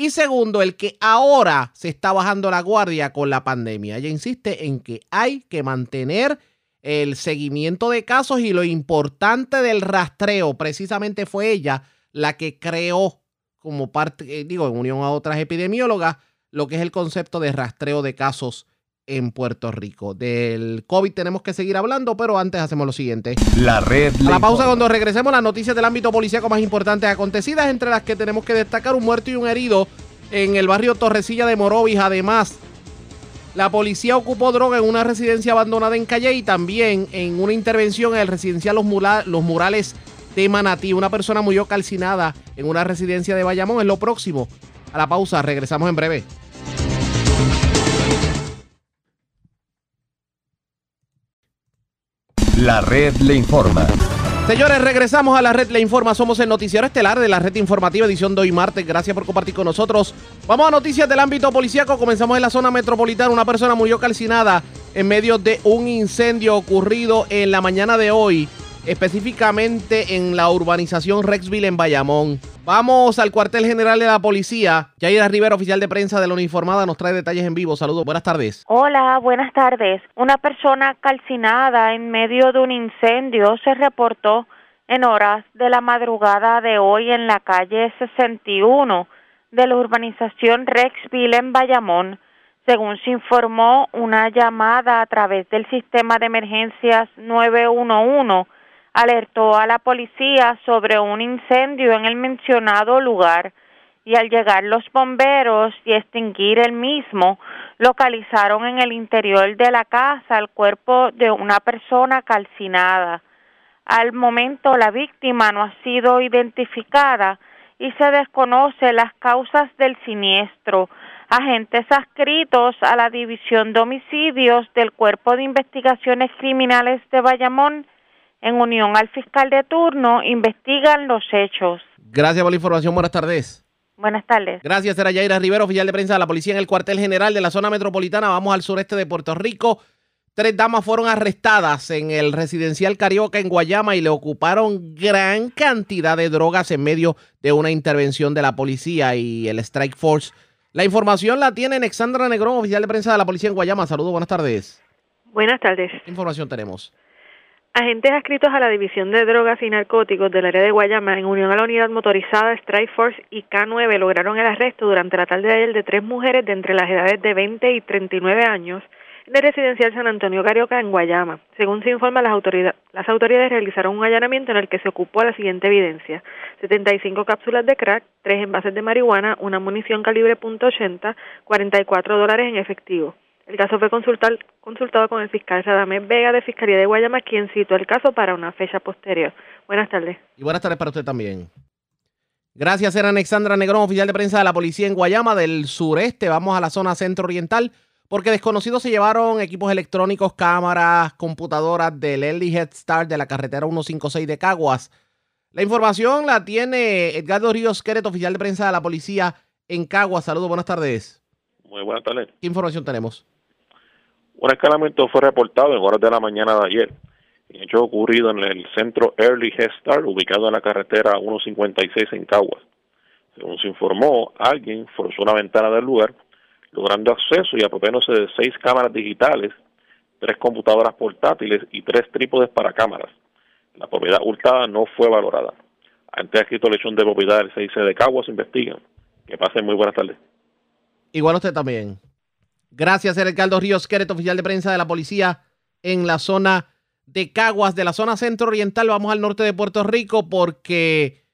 Y segundo, el que ahora se está bajando la guardia con la pandemia. Ella insiste en que hay que mantener el seguimiento de casos y lo importante del rastreo. Precisamente fue ella la que creó como parte, eh, digo, en unión a otras epidemiólogas, lo que es el concepto de rastreo de casos en Puerto Rico. Del COVID tenemos que seguir hablando, pero antes hacemos lo siguiente. La red A la pausa cuando regresemos las noticias del ámbito policíaco más importantes acontecidas, entre las que tenemos que destacar un muerto y un herido en el barrio Torrecilla de Morovis. Además, la policía ocupó droga en una residencia abandonada en Calle y también en una intervención en el residencial Los, Mula- Los Murales de Manatí. Una persona murió calcinada en una residencia de Bayamón. Es lo próximo. A la pausa, regresamos en breve. La red le informa. Señores, regresamos a la red Le Informa. Somos el noticiero estelar de la red informativa edición de hoy martes. Gracias por compartir con nosotros. Vamos a noticias del ámbito policíaco. Comenzamos en la zona metropolitana. Una persona murió calcinada en medio de un incendio ocurrido en la mañana de hoy, específicamente en la urbanización Rexville en Bayamón. Vamos al cuartel general de la policía. Yaira Rivera, oficial de prensa de la uniformada, nos trae detalles en vivo. Saludos, buenas tardes. Hola, buenas tardes. Una persona calcinada en medio de un incendio se reportó en horas de la madrugada de hoy en la calle 61 de la urbanización Rexville en Bayamón. Según se informó, una llamada a través del sistema de emergencias 911 alertó a la policía sobre un incendio en el mencionado lugar y al llegar los bomberos y extinguir el mismo, localizaron en el interior de la casa el cuerpo de una persona calcinada. Al momento la víctima no ha sido identificada y se desconoce las causas del siniestro. Agentes adscritos a la División de Homicidios del Cuerpo de Investigaciones Criminales de Bayamón, en unión al fiscal de turno, investigan los hechos. Gracias por la información. Buenas tardes. Buenas tardes. Gracias, era Yaira Rivera, oficial de prensa de la policía en el cuartel general de la zona metropolitana. Vamos al sureste de Puerto Rico. Tres damas fueron arrestadas en el residencial Carioca en Guayama y le ocuparon gran cantidad de drogas en medio de una intervención de la policía y el Strike Force. La información la tiene Alexandra Negrón, oficial de prensa de la policía en Guayama. Saludos, buenas tardes. Buenas tardes. ¿Qué información tenemos? Agentes adscritos a la División de Drogas y Narcóticos del área de Guayama, en unión a la unidad motorizada Strike Force y K9, lograron el arresto durante la tarde de ayer de tres mujeres de entre las edades de 20 y 39 años de residencial San Antonio Carioca en Guayama. Según se informa, las, las autoridades realizaron un allanamiento en el que se ocupó la siguiente evidencia. 75 cápsulas de crack, tres envases de marihuana, una munición calibre .80, 44 dólares en efectivo. El caso fue consultar- consultado con el fiscal Radamés Vega de Fiscalía de Guayama, quien citó el caso para una fecha posterior. Buenas tardes. Y buenas tardes para usted también. Gracias, era Alexandra Negrón, oficial de prensa de la policía en Guayama del sureste. Vamos a la zona centro-oriental porque desconocidos se llevaron equipos electrónicos, cámaras, computadoras del Early Head Start de la carretera 156 de Caguas. La información la tiene Edgardo Ríos Queret, oficial de prensa de la policía en Caguas. Saludos, buenas tardes. Muy buenas tardes. ¿Qué información tenemos? Un escalamiento fue reportado en horas de la mañana de ayer. Hecho ocurrido en el centro Early Head Start, ubicado en la carretera 156 en Caguas. Según se informó, alguien forzó una ventana del lugar, logrando acceso y apropiándose de seis cámaras digitales, tres computadoras portátiles y tres trípodes para cámaras. La propiedad hurtada no fue valorada. Antes escrito lesión de propiedad del 6C de Caguas investigan. Que pasen muy buenas tardes. Igual usted también. Gracias, era Edgardo Ríos Queret, oficial de prensa de la policía en la zona de Caguas, de la zona centro-oriental. Vamos al norte de Puerto Rico porque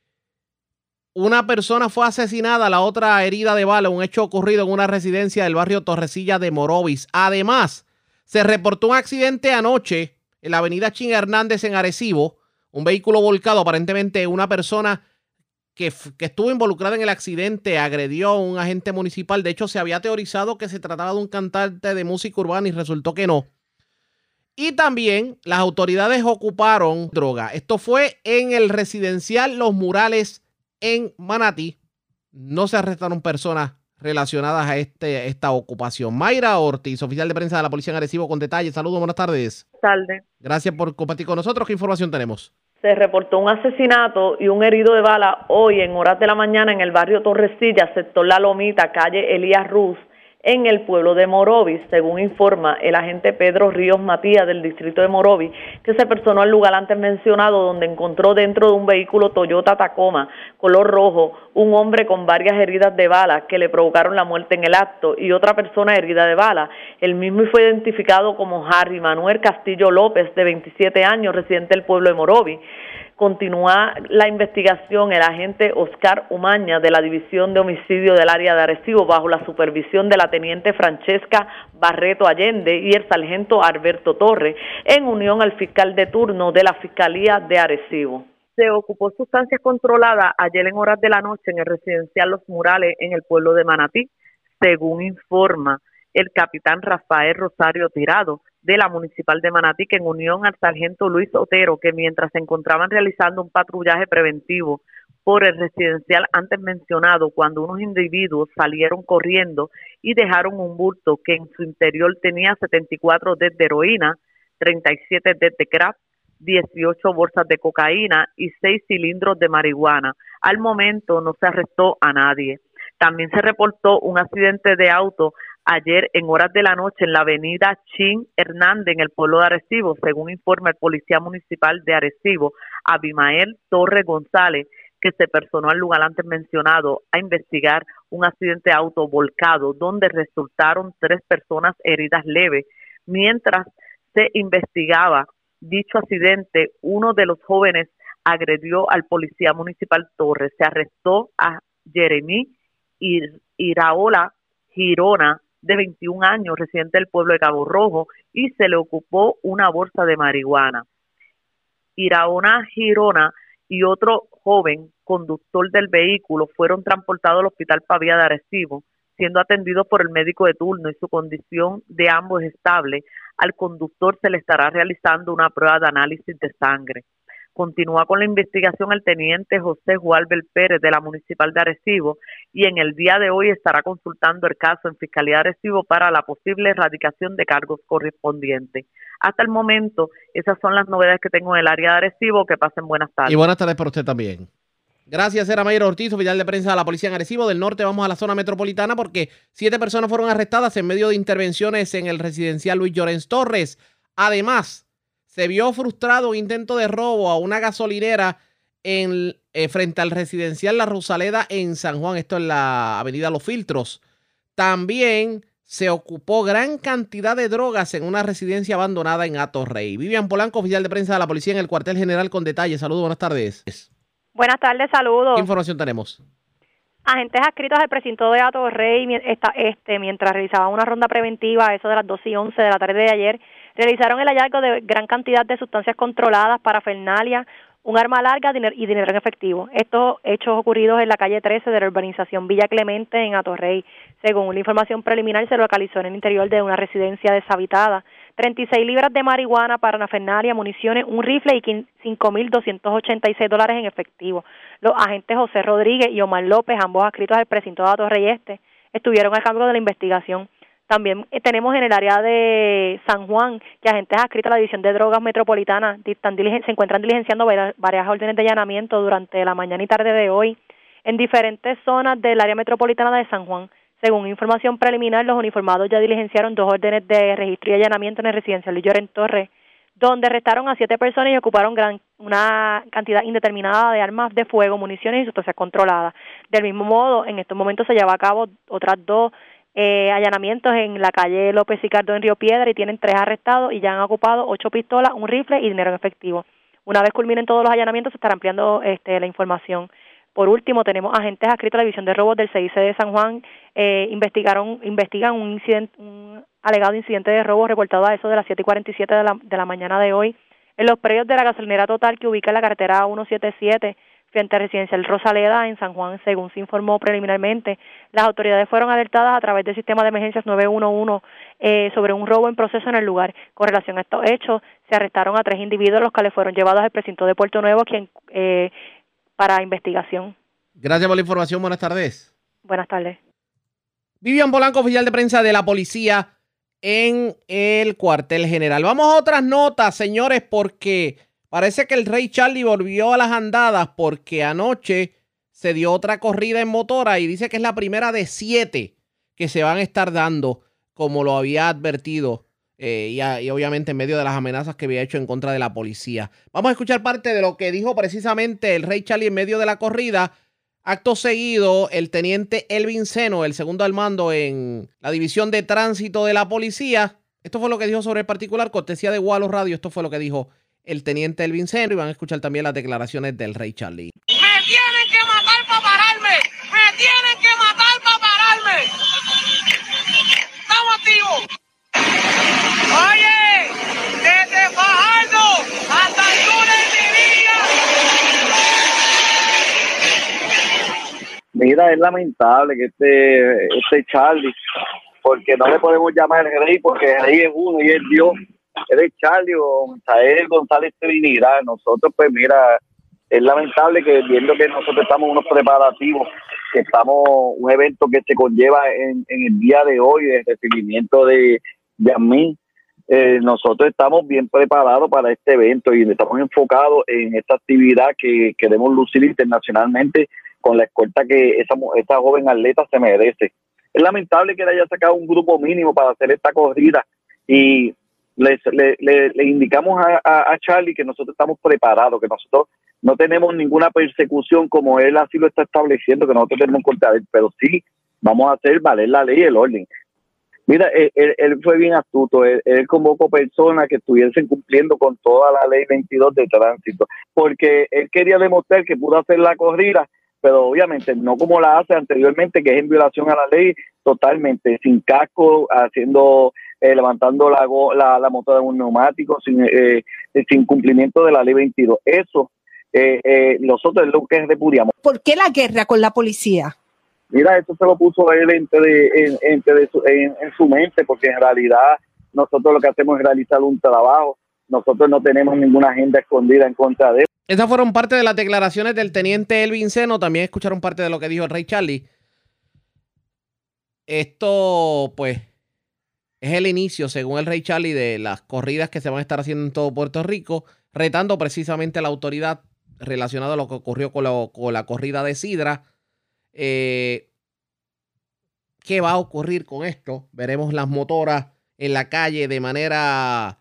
una persona fue asesinada, la otra herida de bala, un hecho ocurrido en una residencia del barrio Torrecilla de Morovis. Además, se reportó un accidente anoche en la avenida Chin Hernández en Arecibo, un vehículo volcado, aparentemente una persona que, que, estuvo involucrada en el accidente agredió a un agente municipal. De hecho, se había teorizado que se trataba de un cantante de música urbana y resultó que no. Y también las autoridades ocuparon droga. Esto fue en el residencial Los Murales en Manatí. No se arrestaron personas relacionadas a este, esta ocupación. Mayra Ortiz, oficial de prensa de la Policía en Arecibo, con detalles. Saludos, buenas tardes. Buenas tardes. Gracias por compartir con nosotros. ¿Qué información tenemos? Se reportó un asesinato y un herido de bala hoy en horas de la mañana en el barrio Torrecilla, sector La Lomita, calle Elías Ruz, en el pueblo de Morovis, según informa el agente Pedro Ríos Matías del distrito de Morovis, que se personó al lugar antes mencionado donde encontró dentro de un vehículo Toyota Tacoma color rojo un hombre con varias heridas de bala que le provocaron la muerte en el acto y otra persona herida de bala. El mismo fue identificado como Harry Manuel Castillo López, de 27 años, residente del pueblo de Morovis. Continúa la investigación el agente Oscar Umaña de la División de Homicidio del área de Arecibo bajo la supervisión de la teniente Francesca Barreto Allende y el sargento Alberto Torre en unión al fiscal de turno de la Fiscalía de Arecibo. Se ocupó sustancias controladas ayer en horas de la noche en el residencial Los Murales en el pueblo de Manatí, según informa el capitán Rafael Rosario Tirado, de la Municipal de Manatí, que en unión al sargento Luis Otero, que mientras se encontraban realizando un patrullaje preventivo por el residencial antes mencionado, cuando unos individuos salieron corriendo y dejaron un bulto que en su interior tenía 74 de heroína, 37 de crack, 18 bolsas de cocaína y 6 cilindros de marihuana. Al momento no se arrestó a nadie. También se reportó un accidente de auto ayer en horas de la noche en la avenida Chin Hernández en el pueblo de Arecibo, según informa el policía municipal de Arecibo, Abimael Torre González, que se personó al lugar antes mencionado a investigar un accidente de auto volcado donde resultaron tres personas heridas leves. Mientras se investigaba dicho accidente, uno de los jóvenes agredió al policía municipal Torres. Se arrestó a Jeremy Iraola Girona, de 21 años, residente del pueblo de Cabo Rojo, y se le ocupó una bolsa de marihuana. Iraona Girona y otro joven conductor del vehículo fueron transportados al hospital Pavía de Arecibo, siendo atendidos por el médico de turno y su condición de ambos es estable. Al conductor se le estará realizando una prueba de análisis de sangre. Continúa con la investigación el teniente José Juárez Pérez de la Municipal de Arecibo y en el día de hoy estará consultando el caso en Fiscalía de Arecibo para la posible erradicación de cargos correspondientes. Hasta el momento, esas son las novedades que tengo en el área de Arecibo. Que pasen buenas tardes. Y buenas tardes para usted también. Gracias, era Mayor Ortiz, oficial de prensa de la Policía en Arecibo. Del norte vamos a la zona metropolitana porque siete personas fueron arrestadas en medio de intervenciones en el residencial Luis Llorens Torres. Además, se vio frustrado un intento de robo a una gasolinera en, eh, frente al residencial La Rosaleda en San Juan, esto en la avenida Los Filtros. También se ocupó gran cantidad de drogas en una residencia abandonada en Rey. Vivian Polanco, oficial de prensa de la policía en el cuartel general con detalles. Saludos, buenas tardes. Buenas tardes, saludos. ¿Qué información tenemos? Agentes adscritos al precinto de Rey este, mientras realizaban una ronda preventiva, eso de las 12 y 11 de la tarde de ayer, realizaron el hallazgo de gran cantidad de sustancias controladas, para parafernalia, un arma larga y dinero en efectivo. Estos hechos ocurridos en la calle 13 de la urbanización Villa Clemente en Atorrey. Según la información preliminar, se localizó en el interior de una residencia deshabitada 36 libras de marihuana, para parafernalia, municiones, un rifle y 5.286 dólares en efectivo. Los agentes José Rodríguez y Omar López, ambos adscritos al precinto de Atorrey Este, estuvieron a cargo de la investigación. También eh, tenemos en el área de San Juan que agentes adscritos a la División de Drogas Metropolitana se encuentran diligenciando varias órdenes de allanamiento durante la mañana y tarde de hoy en diferentes zonas del área metropolitana de San Juan. Según información preliminar, los uniformados ya diligenciaron dos órdenes de registro y allanamiento en el residencial de Lloren Torres, donde arrestaron a siete personas y ocuparon gran, una cantidad indeterminada de armas de fuego, municiones y sustancias controladas. Del mismo modo, en estos momentos se lleva a cabo otras dos eh, allanamientos en la calle López y Cardo en Río Piedra y tienen tres arrestados y ya han ocupado ocho pistolas, un rifle y dinero en efectivo. Una vez culminen todos los allanamientos se estará ampliando este, la información. Por último, tenemos agentes adscritos a la División de Robos del CIC de San Juan, eh, investigaron, investigan un incidente, un alegado incidente de robo reportado a eso de las 7 y 47 de la, de la mañana de hoy en los predios de la gasolinera total que ubica en la carretera 177 frente a Residencial Rosaleda en San Juan, según se informó preliminarmente. Las autoridades fueron alertadas a través del sistema de emergencias 911 eh, sobre un robo en proceso en el lugar. Con relación a estos hechos, se arrestaron a tres individuos, los cuales fueron llevados al precinto de Puerto Nuevo quien, eh, para investigación. Gracias por la información. Buenas tardes. Buenas tardes. Vivian Polanco, oficial de prensa de la policía en el cuartel general. Vamos a otras notas, señores, porque parece que el rey Charlie volvió a las andadas porque anoche se dio otra corrida en motora y dice que es la primera de siete que se van a estar dando, como lo había advertido eh, y, obviamente en medio de las amenazas que había hecho en contra de la policía. Vamos a escuchar parte de lo que dijo precisamente el rey Charlie en medio de la corrida Acto seguido, el teniente Elvin Seno, el segundo al mando en la división de tránsito de la policía, esto fue lo que dijo sobre el particular, cortesía de Wallo Radio, esto fue lo que dijo el teniente Elvin y van a escuchar también las declaraciones del rey Charlie. Me tienen que matar para pararme, me tienen que matar para pararme. Estamos activos. Oye, desde Fajardo hasta el túnel Mira, es lamentable que este, este Charlie, porque no le podemos llamar el rey, porque el rey es uno y es Dios. Él es Charlie o Misael González Trinidad. Nosotros, pues mira, es lamentable que viendo que nosotros estamos unos preparativos, que estamos un evento que se conlleva en, el día de hoy, el recibimiento de, mí, eh, nosotros estamos bien preparados para este evento y estamos enfocados en esta actividad que queremos lucir internacionalmente con la escolta que esa, esa joven atleta se merece. Es lamentable que le haya sacado un grupo mínimo para hacer esta corrida y le, le, indicamos a, Charlie que nosotros estamos preparados, que nosotros no tenemos ninguna persecución como él así lo está estableciendo, que nosotros tenemos contra él, pero sí vamos a hacer valer la ley y el orden. Mira, él, fue bien astuto, él, él, convocó personas que estuviesen cumpliendo con toda la ley 22 de tránsito, porque él quería demostrar que pudo hacer la corrida pero obviamente no como la hace anteriormente, que es en violación a la ley, totalmente, sin casco, haciendo, eh, levantando la, la, la moto de un neumático, sin, eh, sin cumplimiento de la ley 22. Eso eh, nosotros es lo que repudiamos. ¿Por qué la guerra con la policía? Mira, eso se lo puso él entre en, entre su, en, en su mente, porque en realidad nosotros lo que hacemos es realizar un trabajo. Nosotros no tenemos ninguna agenda escondida en contra de él. Esas fueron parte de las declaraciones del teniente Elvin Seno. También escucharon parte de lo que dijo el rey Charlie. Esto, pues, es el inicio, según el rey Charlie, de las corridas que se van a estar haciendo en todo Puerto Rico, retando precisamente a la autoridad relacionado a lo que ocurrió con, la corrida de Sidra. Eh, ¿Qué va a ocurrir con esto? Veremos las motoras en la calle de manera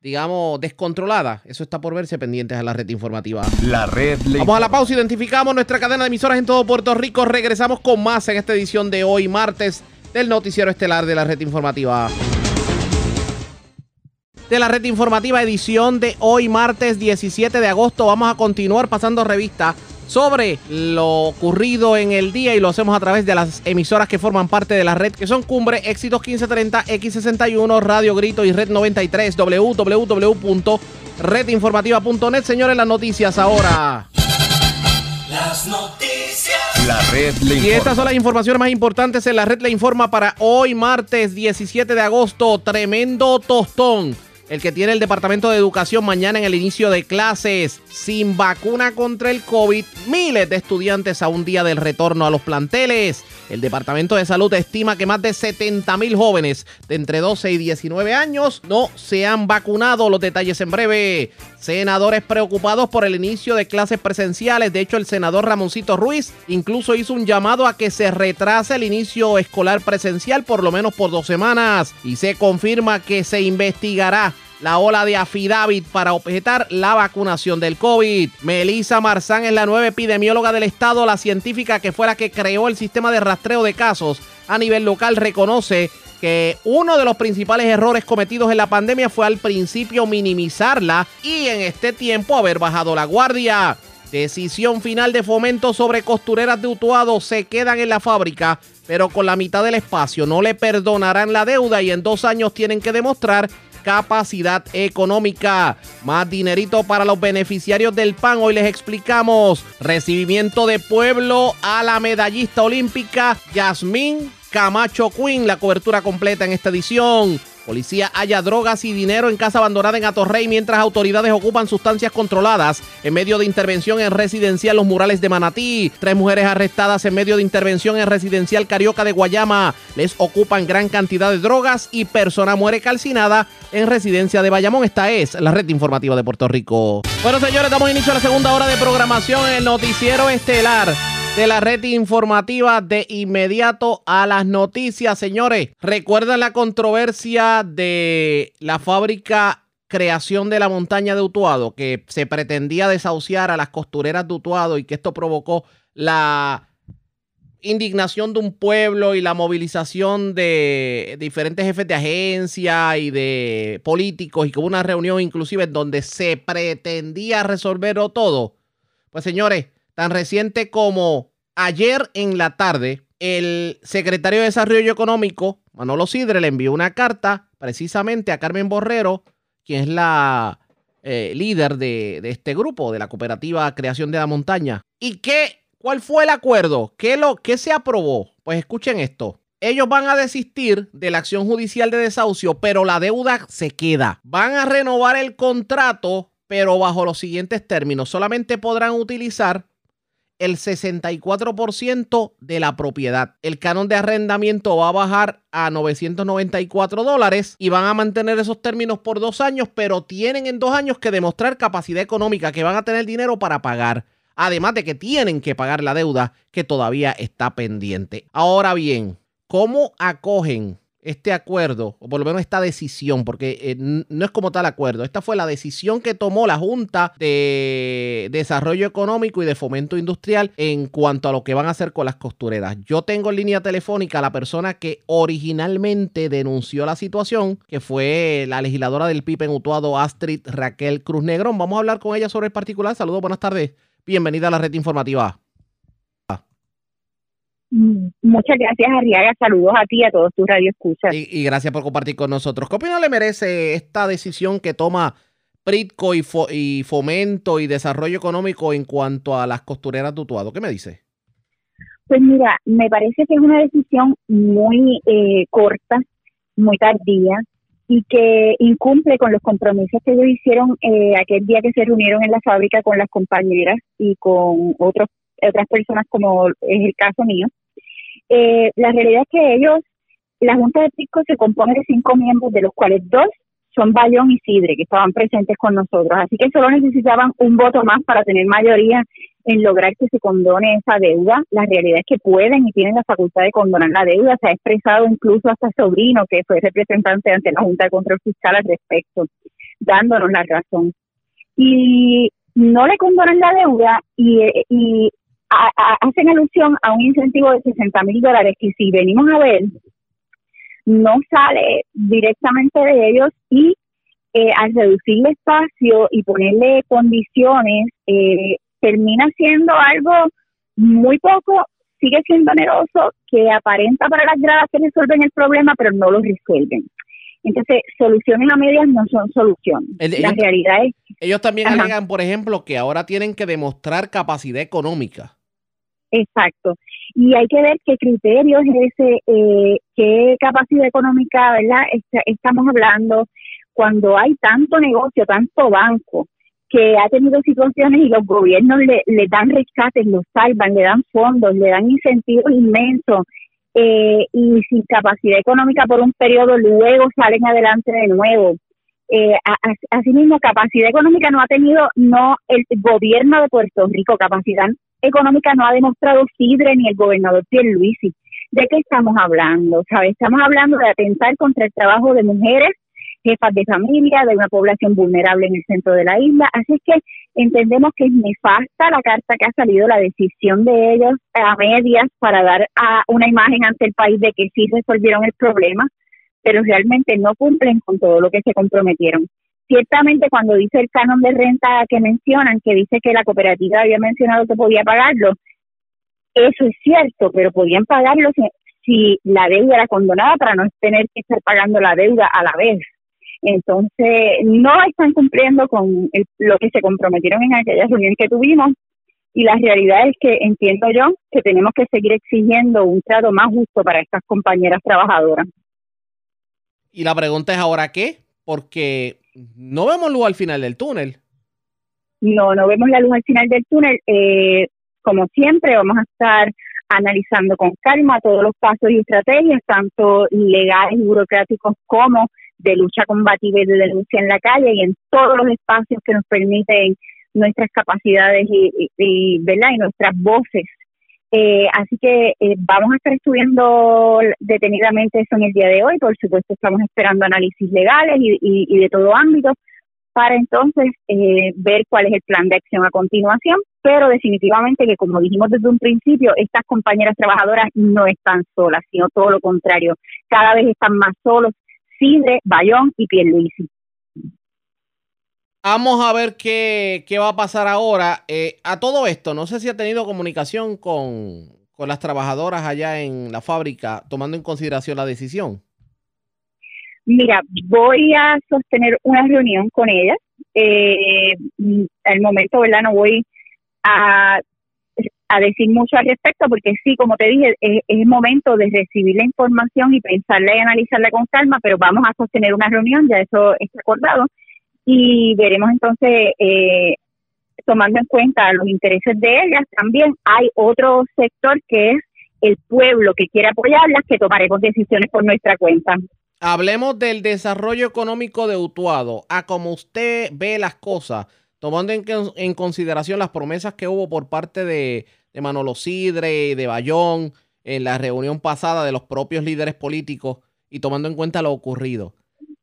digamos, descontrolada. Eso está por verse pendientes a la red informativa. La red. Vamos a la pausa, identificamos nuestra cadena de emisoras en todo Puerto Rico. Regresamos con más en esta edición de hoy, martes, del noticiero estelar de la red informativa. De la red informativa, edición de hoy, martes 17 de agosto. Vamos a continuar pasando revista sobre lo ocurrido en el día y lo hacemos a través de las emisoras que forman parte de la red, que son Cumbre, Éxitos 1530, X61, Radio Grito y Red 93, www.redinformativa.net. Señores, las noticias ahora. Las noticias. La red le Y estas son las informaciones más importantes en la red le informa para hoy, martes 17 de agosto. Tremendo tostón el que tiene el Departamento de Educación mañana en el inicio de clases. Sin vacuna contra el COVID, miles de estudiantes a un día del retorno a los planteles. El Departamento de Salud estima que más de 70 mil jóvenes de entre 12 y 19 años no se han vacunado. Los detalles en breve. Senadores preocupados por el inicio de clases presenciales. De hecho, el senador Ramoncito Ruiz incluso hizo un llamado a que se retrase el inicio escolar presencial por lo menos por dos semanas. Y se confirma que se investigará la ola de affidavit para objetar la vacunación del COVID. Melissa Marzán es la nueva epidemióloga del Estado, la científica que fue la que creó el sistema de rastreo de casos a nivel local, reconoce que uno de los principales errores cometidos en la pandemia fue al principio minimizarla y en este tiempo haber bajado la guardia. Decisión final de fomento sobre costureras de Utuado se quedan en la fábrica, pero con la mitad del espacio no le perdonarán la deuda y en dos años tienen que demostrar capacidad económica. Más dinerito para los beneficiarios del PAN. Hoy les explicamos recibimiento de pueblo a la medallista olímpica Yasmín Camacho Quinn. La cobertura completa en esta edición. Policía halla drogas y dinero en casa abandonada en Atorrey mientras autoridades ocupan sustancias controladas en medio de intervención en residencial Los Murales de Manatí. Tres mujeres arrestadas en medio de intervención en residencial Carioca de Guayama. Les ocupan gran cantidad de drogas y persona muere calcinada en residencia de Bayamón. Esta es la red informativa de Puerto Rico. Bueno, señores, damos inicio a la segunda hora de programación en el noticiero estelar de la red informativa de inmediato a las noticias, señores. ¿Recuerdan la controversia de la fábrica creación de la montaña de Utuado, que se pretendía desahuciar a las costureras de Utuado y que esto provocó la indignación de un pueblo y la movilización de diferentes jefes de agencia y de políticos y que hubo una reunión inclusive en donde se pretendía resolverlo todo. Pues señores, tan reciente como ayer en la tarde, el secretario de Desarrollo Económico, Manolo Sidre, le envió una carta precisamente a Carmen Borrero, quien es la eh, líder de, este grupo, de la cooperativa Creación de la Montaña. ¿Y qué? ¿Cuál fue el acuerdo? ¿Qué, lo, qué se aprobó? Pues escuchen esto. Ellos van a desistir de la acción judicial de desahucio, pero la deuda se queda. Van a renovar el contrato, pero bajo los siguientes términos. Solamente podrán utilizar el 64% de la propiedad. El canon de arrendamiento va a bajar a 994 dólares y van a mantener esos términos por dos años, pero tienen en dos años que demostrar capacidad económica, que van a tener dinero para pagar. Además de que tienen que pagar la deuda que todavía está pendiente. Ahora bien, ¿cómo acogen este acuerdo, o por lo menos esta decisión, porque eh, no es como tal acuerdo, esta fue la decisión que tomó la Junta de Desarrollo Económico y de Fomento Industrial en cuanto a lo que van a hacer con las costureras. Yo tengo en línea telefónica a la persona que originalmente denunció la situación, que fue la legisladora del PIB en Utuado, Astrid Raquel Cruz Negrón. Vamos a hablar con ella sobre el particular. Saludos, buenas tardes. Bienvenida a la red informativa. Muchas gracias, Arriaga. Saludos a ti y a todos tus radioescuchas. Y, y gracias por compartir con nosotros. ¿Qué opinión le merece esta decisión que toma Pritco y, y Fomento y Desarrollo Económico en cuanto a las costureras de Utuado? ¿Qué me dice? Pues mira, me parece que es una decisión muy eh, corta, muy tardía y que incumple con los compromisos que ellos hicieron eh, aquel día que se reunieron en la fábrica con las compañeras y con otros otras personas como es el caso mío eh, la realidad es que ellos, la Junta de Pisco se compone de cinco miembros, de los cuales dos son Bayón y Sidre, que estaban presentes con nosotros. Así que solo necesitaban un voto más para tener mayoría en lograr que se condone esa deuda. La realidad es que pueden y tienen la facultad de condonar la deuda. Se ha expresado incluso hasta Sobrino, que fue representante ante la Junta de Control Fiscal al respecto, dándonos la razón. Y no le condonan la deuda y, y hacen alusión a un incentivo de 60 mil dólares que si venimos a ver, no sale directamente de ellos y eh, al reducir el espacio y ponerle condiciones, eh, termina siendo algo muy poco, sigue siendo oneroso, que aparenta para las gradas que resuelven el problema, pero no lo resuelven. Entonces, soluciones a medias no son soluciones. la realidad es... Ellos también alegan, por ejemplo, que ahora tienen que demostrar capacidad económica. Exacto. Y hay que ver qué criterios es ese, eh, qué capacidad económica, ¿verdad? estamos hablando cuando hay tanto negocio, tanto banco, que ha tenido situaciones y los gobiernos le, le dan rescates, lo salvan, le dan fondos, le dan incentivos inmensos, eh, y sin capacidad económica por un periodo, luego salen adelante de nuevo. Eh, asimismo, capacidad económica no ha tenido no el gobierno de Puerto Rico, capacidad económica no ha demostrado Sidre ni el gobernador Pierluisi. ¿De qué estamos hablando? Estamos hablando de atentar contra el trabajo de mujeres, jefas de familia, de una población vulnerable en el centro de la isla. Así es que entendemos que es nefasta la carta que ha salido, la decisión de ellos a medias para dar a una imagen ante el país de que sí resolvieron el problema, pero realmente no cumplen con todo lo que se comprometieron ciertamente cuando dice el canon de renta que mencionan, que dice que la cooperativa había mencionado que podía pagarlo, eso es cierto, pero podían pagarlo si, la deuda era condonada para no tener que estar pagando la deuda a la vez. Entonces, no están cumpliendo con lo que se comprometieron en aquella reunión que tuvimos y la realidad es que entiendo yo que tenemos que seguir exigiendo un trato más justo para estas compañeras trabajadoras. Y la pregunta es ahora qué, porque no vemos luz al final del túnel. No, no vemos la luz al final del túnel. Eh, como siempre, vamos a estar analizando con calma todos los pasos y estrategias, tanto legales y burocráticos como de lucha combativa y de denuncia en la calle y en todos los espacios que nos permiten nuestras capacidades y, y- y, ¿verdad? y nuestras voces. Eh, así que eh, vamos a estar estudiando detenidamente eso en el día de hoy. Por supuesto, estamos esperando análisis legales y, y- de todo ámbito para entonces eh, ver cuál es el plan de acción a continuación. Pero definitivamente que, como dijimos desde un principio, estas compañeras trabajadoras no están solas, sino todo lo contrario. Cada vez están más solos Sidre, Bayón y Pierluisi. Vamos a ver qué, qué va a pasar ahora. Eh, a todo esto, no sé si ha tenido comunicación con, con las trabajadoras allá en la fábrica, tomando en consideración la decisión. Mira, voy a sostener una reunión con ellas. Eh, al momento, ¿verdad? No voy a, a decir mucho al respecto porque sí, como te dije, es, es momento de recibir la información y pensarla y analizarla con calma, pero vamos a sostener una reunión, ya eso está acordado, y veremos entonces, eh, tomando en cuenta los intereses de ellas, también hay otro sector que es el pueblo que quiere apoyarlas, que tomaremos decisiones por nuestra cuenta. Hablemos del desarrollo económico de Utuado. A como usted ve las cosas, tomando en, en consideración las promesas que hubo por parte de, de Manolo Sidre y de Bayón en la reunión pasada de los propios líderes políticos y tomando en cuenta lo ocurrido.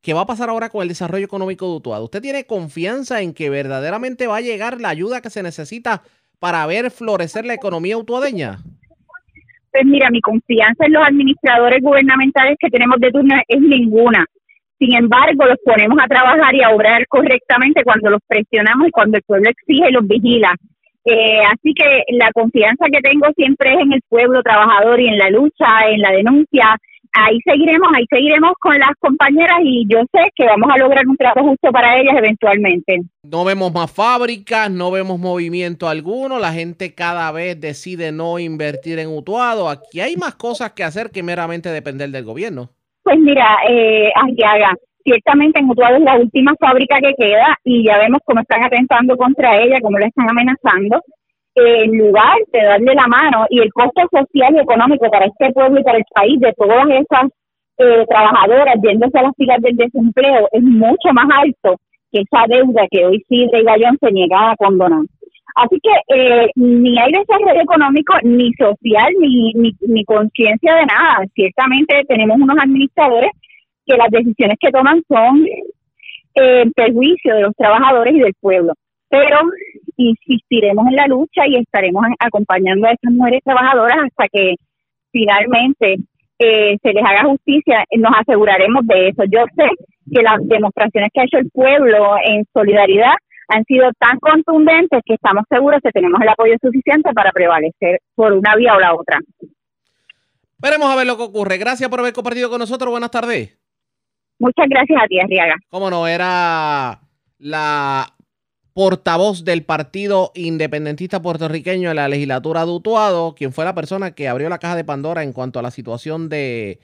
¿Qué va a pasar ahora con el desarrollo económico de Utuado? ¿Usted tiene confianza en que verdaderamente va a llegar la ayuda que se necesita para ver florecer la economía utuadeña? Pues mira, mi confianza en los administradores gubernamentales que tenemos de turno es ninguna. Sin embargo, los ponemos a trabajar y a obrar correctamente cuando los presionamos y cuando el pueblo exige y los vigila. Eh, así que la confianza que tengo siempre es en el pueblo trabajador y en la lucha, en la denuncia. Ahí seguiremos, ahí seguiremos con las compañeras y yo sé que vamos a lograr un trabajo justo para ellas eventualmente. No vemos más fábricas, no vemos movimiento alguno, la gente cada vez decide no invertir en Utuado. Aquí hay más cosas que hacer que meramente depender del gobierno. Pues mira, eh, Arriaga, ciertamente en Utuado es la última fábrica que queda y ya vemos cómo están atentando contra ella, cómo la están amenazando. En lugar de darle la mano y el costo social y económico para este pueblo y para el país de todas esas eh, trabajadoras yéndose a las filas del desempleo es mucho más alto que esa deuda que hoy Sidre y Gallón se niegan a condonar. Así que eh, ni hay desarrollo económico, ni social, ni, ni, ni conciencia de nada. Ciertamente tenemos unos administradores que las decisiones que toman son eh, en perjuicio de los trabajadores y del pueblo. Pero insistiremos en la lucha y estaremos acompañando a estas mujeres trabajadoras hasta que finalmente eh, se les haga justicia. Nos aseguraremos de eso. Yo sé que las demostraciones que ha hecho el pueblo en solidaridad han sido tan contundentes que estamos seguros que tenemos el apoyo suficiente para prevalecer por una vía o la otra. Veremos a ver lo que ocurre. Gracias por haber compartido con nosotros. Buenas tardes. Muchas gracias a ti, Arriaga. Cómo no, era la portavoz del Partido Independentista Puertorriqueño en la legislatura de quien fue la persona que abrió la caja de Pandora en cuanto a la situación de,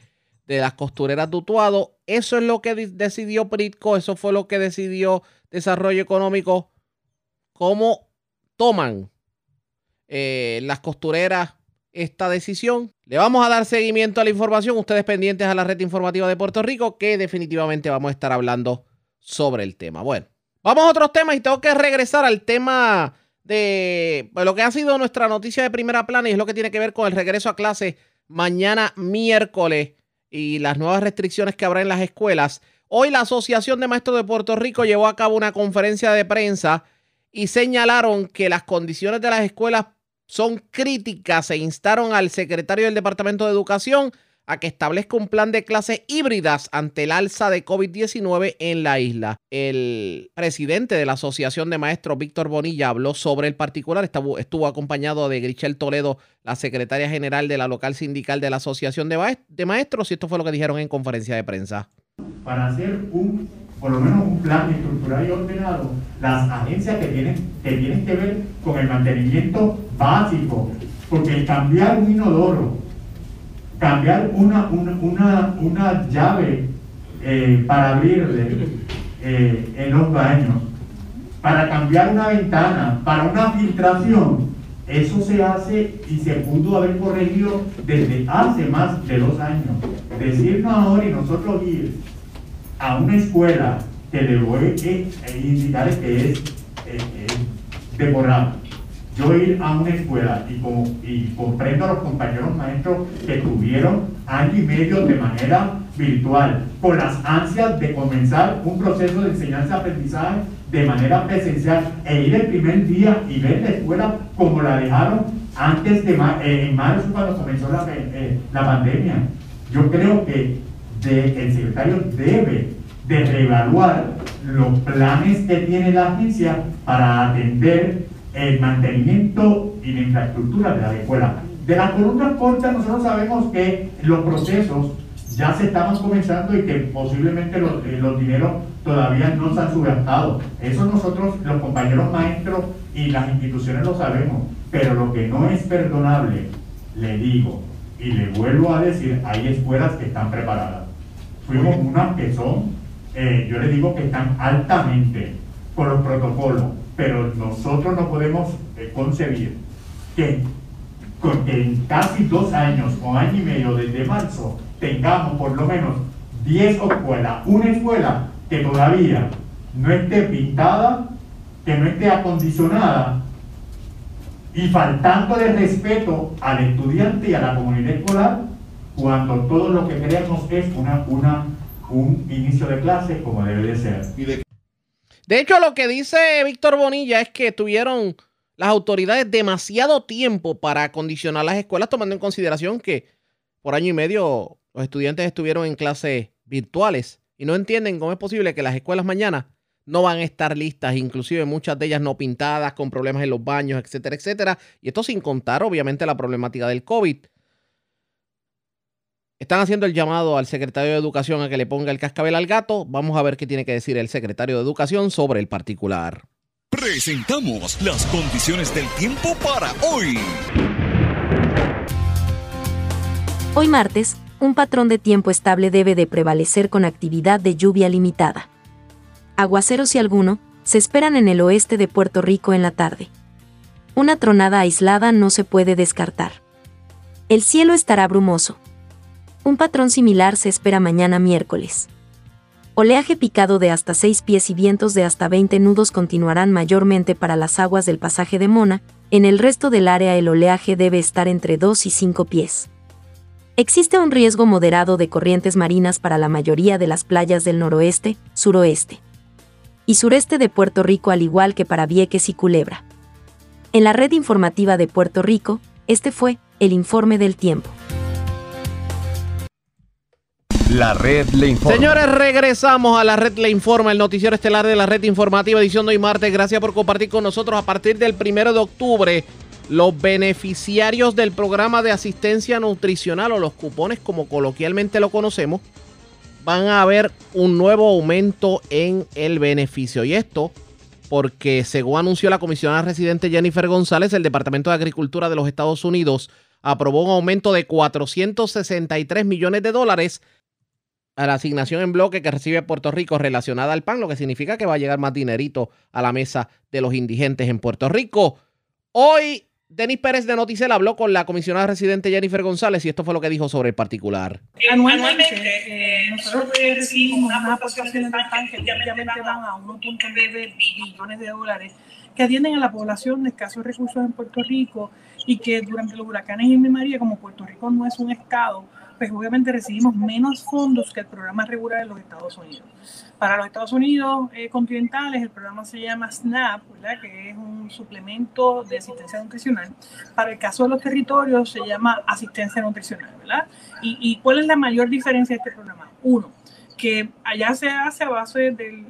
de las costureras de. Eso es lo que de- decidió Pritco, eso fue lo que decidió Desarrollo Económico. ¿Cómo toman eh, las costureras esta decisión? Le vamos a dar seguimiento a la información, ustedes pendientes a la red informativa de Puerto Rico, que definitivamente vamos a estar hablando sobre el tema. Bueno, vamos a otros temas y tengo que regresar al tema de pues, lo que ha sido nuestra noticia de primera plana y es lo que tiene que ver con el regreso a clase mañana miércoles y las nuevas restricciones que habrá en las escuelas. Hoy la Asociación de Maestros de Puerto Rico llevó a cabo una conferencia de prensa y señalaron que las condiciones de las escuelas son críticas e instaron al secretario del Departamento de Educación a que establezca un plan de clases híbridas ante el alza de COVID-19 en la isla. El presidente de la Asociación de Maestros, Víctor Bonilla, habló sobre el particular. Estuvo, acompañado de Grichel Toledo, la secretaria general de la local sindical de la Asociación de, Maest- de Maestros, y esto fue lo que dijeron en conferencia de prensa. para hacer un por lo menos un plan estructurado y ordenado, las agencias que tienen que, tienen que ver con el mantenimiento básico, porque el cambiar un inodoro, cambiar una, una, una, una llave eh, para abrirle eh, en los baños, para cambiar una ventana, para una filtración, eso se hace y se pudo haber corregido desde hace más de dos años. Decirnos ahora y nosotros ir a una escuela que le voy a indicar que es, eh, Yo ir a una escuela y, como, y comprendo a los compañeros maestros que tuvieron año y medio de manera virtual, con las ansias de comenzar un proceso de enseñanza-aprendizaje de manera presencial e ir el primer día y ver la escuela como la dejaron antes de eh, en marzo cuando comenzó la, eh, la pandemia. Yo creo que el secretario debe de reevaluar los planes que tiene la agencia para atender el mantenimiento y la infraestructura de la escuela. De las columnas cortas nosotros sabemos que los procesos ya se estaban comenzando y que posiblemente los, eh, los dineros todavía no se han subastado. Eso nosotros, los compañeros maestros y las instituciones lo sabemos, pero lo que no es perdonable, le digo y le vuelvo a decir, hay escuelas que están preparadas. Fuimos unas que son, eh, yo le digo que están altamente con los protocolos, pero nosotros no podemos eh, concebir que, que en casi dos años o año y medio desde marzo tengamos por lo menos 10 escuelas, una escuela que todavía no esté pintada, que no esté acondicionada y faltando de respeto al estudiante y a la comunidad escolar cuando todo lo que queremos es una, una, un inicio de clase como debe de ser. De hecho, lo que dice Víctor Bonilla es que tuvieron las autoridades demasiado tiempo para acondicionar las escuelas, tomando en consideración que por año y medio los estudiantes estuvieron en clases virtuales y no entienden cómo es posible que las escuelas mañana no van a estar listas, inclusive muchas de ellas no pintadas, con problemas en los baños, etcétera, etcétera. Y esto sin contar, obviamente, la problemática del COVID. Están haciendo el llamado al secretario de Educación a que le ponga el cascabel al gato. Vamos a ver qué tiene que decir el secretario de Educación sobre el particular. Presentamos las condiciones del tiempo para hoy. Hoy martes, un patrón de tiempo estable debe de prevalecer con actividad de lluvia limitada. Aguaceros y alguno, se esperan en el oeste de Puerto Rico en la tarde. Una tronada aislada no se puede descartar. El cielo estará brumoso. Un patrón similar se espera mañana miércoles. Oleaje picado de hasta 6 pies y vientos de hasta 20 nudos continuarán mayormente para las aguas del pasaje de Mona, en el resto del área el oleaje debe estar entre 2 y 5 pies. Existe un riesgo moderado de corrientes marinas para la mayoría de las playas del noroeste, suroeste y sureste de Puerto Rico al igual que para Vieques y Culebra. En la red informativa de Puerto Rico, este fue el informe del tiempo. La red le informa. Señores, regresamos a la red le informa, el noticiero estelar de la red informativa, edición de hoy martes. Gracias por compartir con nosotros a partir del primero de octubre los beneficiarios del programa de asistencia nutricional o los cupones como coloquialmente lo conocemos van a ver un nuevo aumento en el beneficio. Y esto porque según anunció la comisionada residente Jennifer González, el Departamento de Agricultura de los Estados Unidos aprobó un aumento de 463 millones de dólares a la asignación en bloque que recibe Puerto Rico relacionada al PAN, lo que significa que va a llegar más dinerito a la mesa de los indigentes en Puerto Rico. Hoy Denis Pérez de Noticel habló con la comisionada residente Jennifer González y esto fue lo que dijo sobre el particular. Anualmente, eh, nosotros recibimos unas aportaciones que obviamente van a 1.9 billones de dólares que atienden a la población de escasos recursos en Puerto Rico y que durante los huracanes Irma y María, como Puerto Rico no es un estado, pues obviamente recibimos menos fondos que el programa regular de los Estados Unidos. Para los Estados Unidos eh, continentales, el programa se llama SNAP, ¿verdad? que es un suplemento de asistencia nutricional. Para el caso de los territorios, se llama asistencia nutricional. ¿verdad? ¿Y, y cuál es la mayor diferencia de este programa? Uno, que allá se hace a base del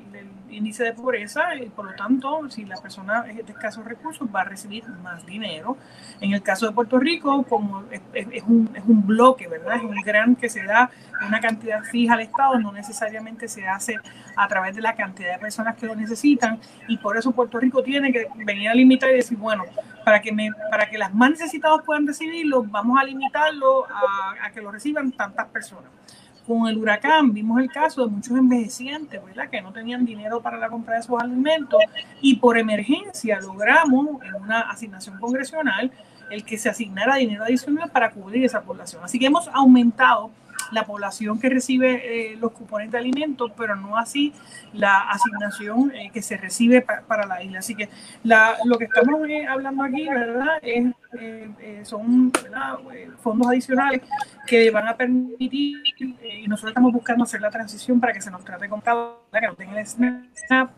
índice de pobreza y por lo tanto, si la persona es de escasos recursos, va a recibir más dinero. En el caso de Puerto Rico, como es, un, es un bloque, ¿verdad? Es un gran que se da una cantidad fija al Estado, no necesariamente se hace a través de la cantidad de personas que lo necesitan y por eso Puerto Rico tiene que venir a limitar y decir, bueno, para que, me, para que las más necesitadas puedan recibirlo, vamos a limitarlo a que lo reciban tantas personas con el huracán vimos el caso de muchos envejecientes, ¿verdad? Que no tenían dinero para la compra de sus alimentos y por emergencia logramos en una asignación congresional el que se asignara dinero adicional para cubrir esa población. Así que hemos aumentado la población que recibe eh, los cupones de alimentos, pero no así la asignación eh, que se recibe para la isla. Así que la, lo que estamos eh, hablando aquí, ¿verdad? Es, son fondos adicionales que van a permitir, y nosotros estamos buscando hacer la transición para que se nos trate con cada que no tenga el SNAP.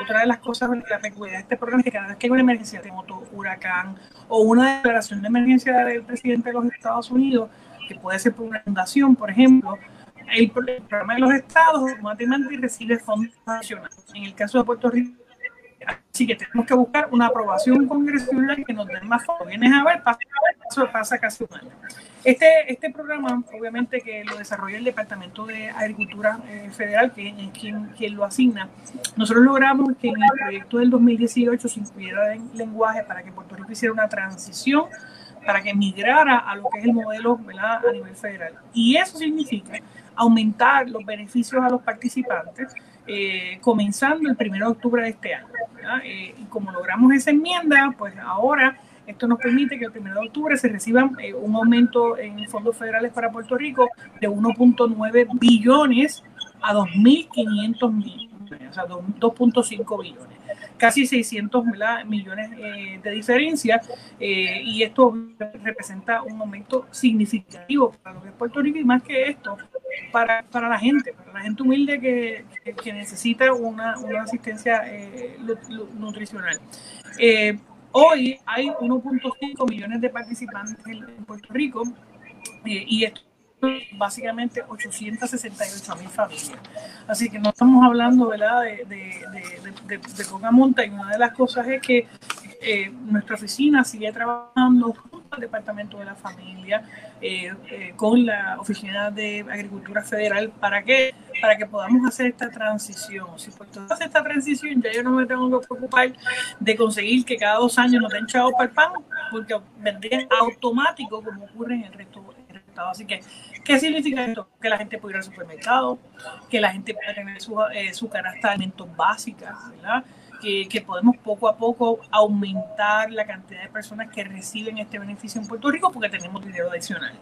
Otra de las cosas, la peculiaridad de este programa es que cada vez que hay una emergencia de moto, huracán o una declaración de emergencia del presidente de los Estados Unidos, que puede ser por una fundación, por ejemplo, el, programa de los estados automáticamente recibe fondos nacionales. En el caso de Puerto Rico, así que tenemos que buscar una aprobación congresional que nos dé más fondos. Vienes a ver, pasa, pasa casi un año. Este, este programa, obviamente, que lo desarrolla el Departamento de Agricultura eh, Federal, que es quien, quien, lo asigna, nosotros logramos que en el proyecto del 2018 se incluyera en lenguaje para que Puerto Rico hiciera una transición para que migrara a lo que es el modelo a nivel federal. Y eso significa aumentar los beneficios a los participantes, eh, comenzando el 1 de octubre de este año. Eh, y como logramos esa enmienda, pues ahora esto nos permite que el 1 de octubre se reciban eh, un aumento en fondos federales para Puerto Rico de 1.9 billones a 2.500 millones, o sea, 2.5 billones casi 600 millones eh, de diferencia eh, y esto representa un aumento significativo para lo que es Puerto Rico y más que esto para, para la gente, para la gente humilde que, que, necesita una, una asistencia eh, nutricional. hoy hay 1.5 millones de participantes en Puerto Rico y esto básicamente 868 mil familias. Así que no estamos hablando ¿verdad? De, de, de, poca monta y una de las cosas es que eh, nuestra oficina sigue trabajando junto al Departamento de la Familia, eh, eh, con la Oficina de Agricultura Federal, ¿para qué? Para que podamos hacer esta transición. Si por hacer esta transición, ya yo no me tengo que preocupar de conseguir que cada dos años nos den chavos para el pan, porque vendría automático como ocurre en el resto del Estado. Así que ¿Qué significa esto? Que la gente pueda ir al supermercado, que la gente pueda tener su, eh, de alimentos básicas, ¿verdad? Que, podemos poco a poco aumentar la cantidad de personas que reciben este beneficio en Puerto Rico porque tenemos dinero adicional.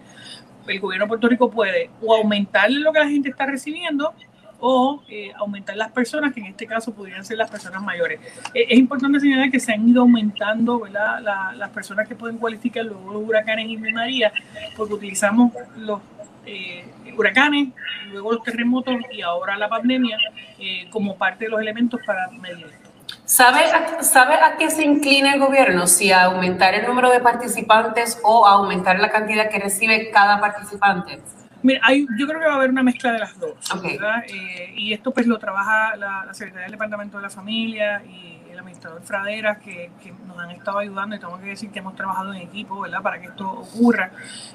El gobierno de Puerto Rico puede o aumentarle lo que la gente está recibiendo o eh, aumentar las personas, que en este caso podrían ser las personas mayores. Eh, es importante señalar que se han ido aumentando ¿verdad? las personas que pueden cualificar luego los huracanes y María, porque utilizamos los eh, huracanes, luego los terremotos y ahora la pandemia eh, como parte de los elementos para medir esto. ¿Sabe, ¿Sabe a qué se inclina el gobierno? Si a aumentar el número de participantes o a aumentar la cantidad que recibe cada participante. Mira, hay, yo creo que va a haber una mezcla de las dos. Eh, y esto pues lo trabaja la, la Secretaría del Departamento de la Familia y administrador Fraderas que, nos han estado ayudando y tengo que decir que hemos trabajado en equipo, ¿verdad? Para que esto ocurra.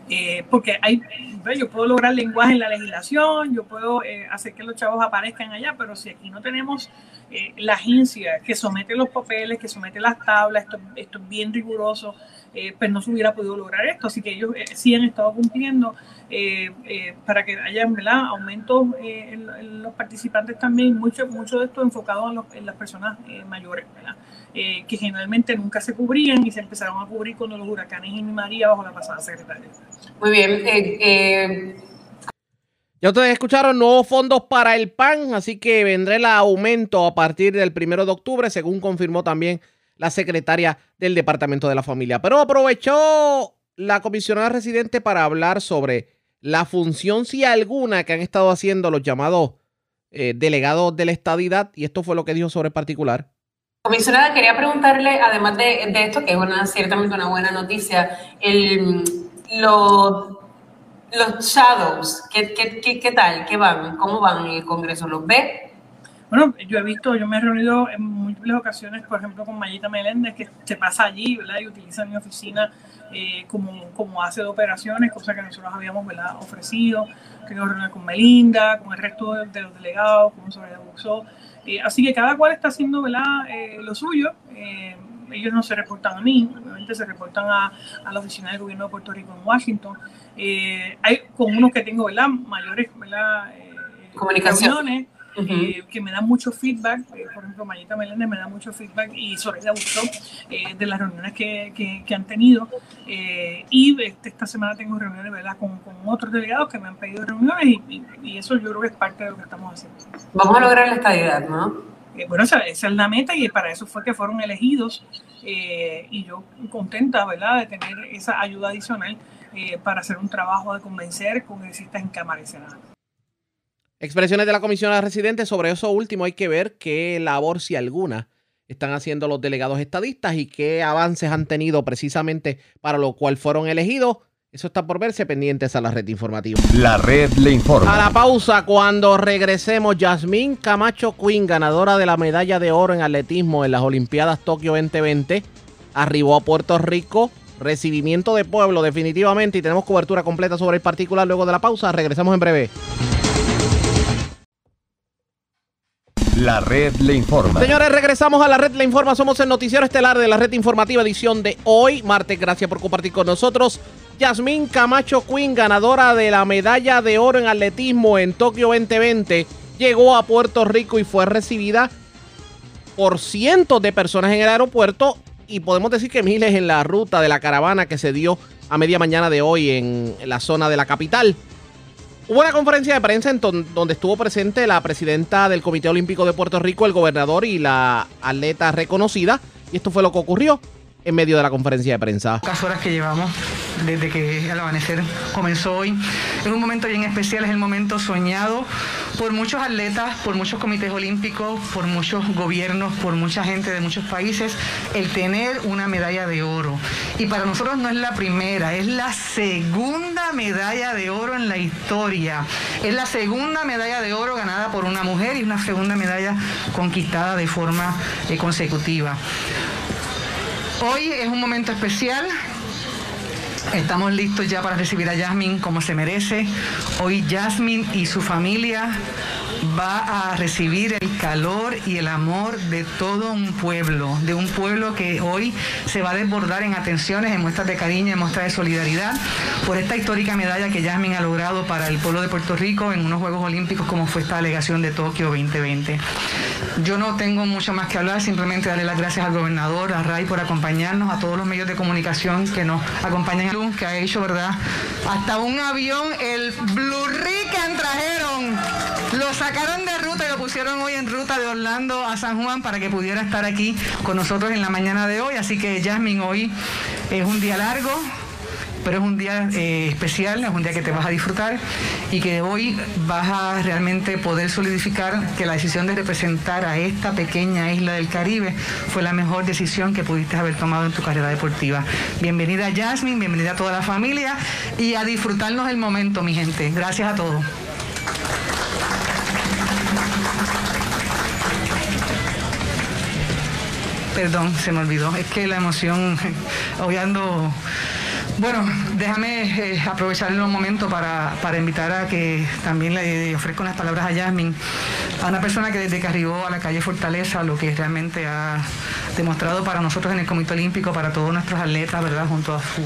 Eh, porque hay, yo puedo lograr lenguaje en la legislación, yo puedo eh, hacer que los chavos aparezcan allá, pero si aquí no tenemos eh, la agencia que somete los papeles, que somete las tablas, esto, esto es bien riguroso, pues no se hubiera podido lograr esto. Así que ellos sí han estado cumpliendo para que haya aumentos en, los participantes también, mucho, mucho de esto enfocado en, en las personas mayores. Eh, que generalmente nunca se cubrían y se empezaron a cubrir cuando los huracanes y María bajo la pasada secretaria. Muy bien. Eh, eh, ya ustedes escucharon nuevos fondos para el PAN, así que vendrá el aumento a partir del primero de octubre, según confirmó también la secretaria del Departamento de la Familia. Pero aprovechó la comisionada residente para hablar sobre la función, si alguna, que han estado haciendo los llamados delegados de la estadidad, y esto fue lo que dijo sobre el particular. Comisionada, quería preguntarle, además de, esto, que es ciertamente una buena noticia, los, los shadows, ¿qué, qué, qué, tal? ¿Qué van? ¿Cómo van en el Congreso? ¿Los ve? Bueno, yo he visto, yo me he reunido en múltiples ocasiones, por ejemplo, con Mayita Meléndez, que se pasa allí, ¿verdad? Y utiliza mi oficina eh, como, como hace de operaciones, cosa que nosotros habíamos ¿verdad? ofrecido. Tengo reuniones con Melinda, con el resto de, los delegados, con sobre eh, así que cada cual está haciendo ¿verdad? Eh, lo suyo. Eh, ellos no se reportan a mí, obviamente se reportan a, a, la oficina del gobierno de Puerto Rico en Washington. Eh, hay con unos que tengo ¿verdad? mayores ¿verdad? comunicaciones eh, que me dan mucho feedback, eh, por ejemplo, Mayita Meléndez me da mucho feedback y Soraya eh, de las reuniones que, que, que han tenido. Eh, y este, esta semana tengo reuniones ¿verdad? Con, con, otros delegados que me han pedido reuniones y, y, y, eso yo creo que es parte de lo que estamos haciendo. Vamos a lograr la estabilidad, ¿no? Eh, bueno, esa, esa, es la meta y para eso fue que fueron elegidos y yo contenta, ¿verdad?, de tener esa ayuda adicional para hacer un trabajo de convencer congresistas en Cámara y Senado. Expresiones de la comisionada residente sobre eso último hay que ver qué labor, si alguna, están haciendo los delegados estadistas y qué avances han tenido precisamente para lo cual fueron elegidos. Eso está por verse pendientes a la red informativa. La red le informa. A la pausa, cuando regresemos, Yasmín Camacho Quinn, ganadora de la medalla de oro en atletismo en las Olimpiadas Tokio 2020, arribó a Puerto Rico. Recibimiento de pueblo, definitivamente, y tenemos cobertura completa sobre el particular luego de la pausa. Regresamos en breve. La red le informa. Señores, regresamos a la red le informa. Somos el noticiero estelar de la red informativa edición de hoy, martes. Gracias por compartir con nosotros. Yasmín Camacho Quinn, ganadora de la medalla de oro en atletismo en Tokio 2020, llegó a Puerto Rico y fue recibida por cientos de personas en el aeropuerto y podemos decir que miles en la ruta de la caravana que se dio a media mañana de hoy en la zona de la capital. Hubo una conferencia de prensa en donde estuvo presente la presidenta del Comité Olímpico de Puerto Rico, el gobernador y la atleta reconocida. Y esto fue lo que ocurrió en medio de la conferencia de prensa. Las horas que llevamos desde que el amanecer comenzó hoy es un momento bien especial, es el momento soñado por muchos atletas, por muchos comités olímpicos, por muchos gobiernos, por mucha gente de muchos países, el tener una medalla de oro. Y para nosotros no es la primera, es la segunda medalla de oro en la historia. Es la segunda medalla de oro ganada por una mujer y una segunda medalla conquistada de forma eh, consecutiva. Hoy es un momento especial. Estamos listos ya para recibir a Jasmine como se merece. Hoy Jasmine y su familia va a recibir el calor y el amor de todo un pueblo, de un pueblo que hoy se va a desbordar en atenciones, en muestras de cariño, en muestras de solidaridad por esta histórica medalla que Jasmine ha logrado para el pueblo de Puerto Rico en unos Juegos Olímpicos como fue esta delegación de Tokio 2020. Yo no tengo mucho más que hablar, simplemente darle las gracias al gobernador, a Ray por acompañarnos, a todos los medios de comunicación que nos acompañan, que ha hecho, ¿verdad? Hasta un avión, el Blue Rican trajeron, lo sacaron de ruta y lo pusieron hoy en ruta de Orlando a San Juan para que pudiera estar aquí con nosotros en la mañana de hoy. Así que Jasmine, hoy es un día largo, pero es un día eh, especial, es un día que te vas a disfrutar y que hoy vas a realmente poder solidificar que la decisión de representar a esta pequeña isla del Caribe fue la mejor decisión que pudiste haber tomado en tu carrera deportiva. Bienvenida Jasmine, bienvenida a toda la familia y a disfrutarnos el momento, mi gente. Gracias a todos. Perdón, se me olvidó. Es que la emoción, hoy ando bueno, déjame eh, aprovechar el momento para, para, invitar a que también le ofrezca unas palabras a Yasmin, a una persona que desde que arribó a la calle Fortaleza, lo que realmente ha demostrado para nosotros en el Comité Olímpico, para todos nuestros atletas, ¿verdad? Junto a su,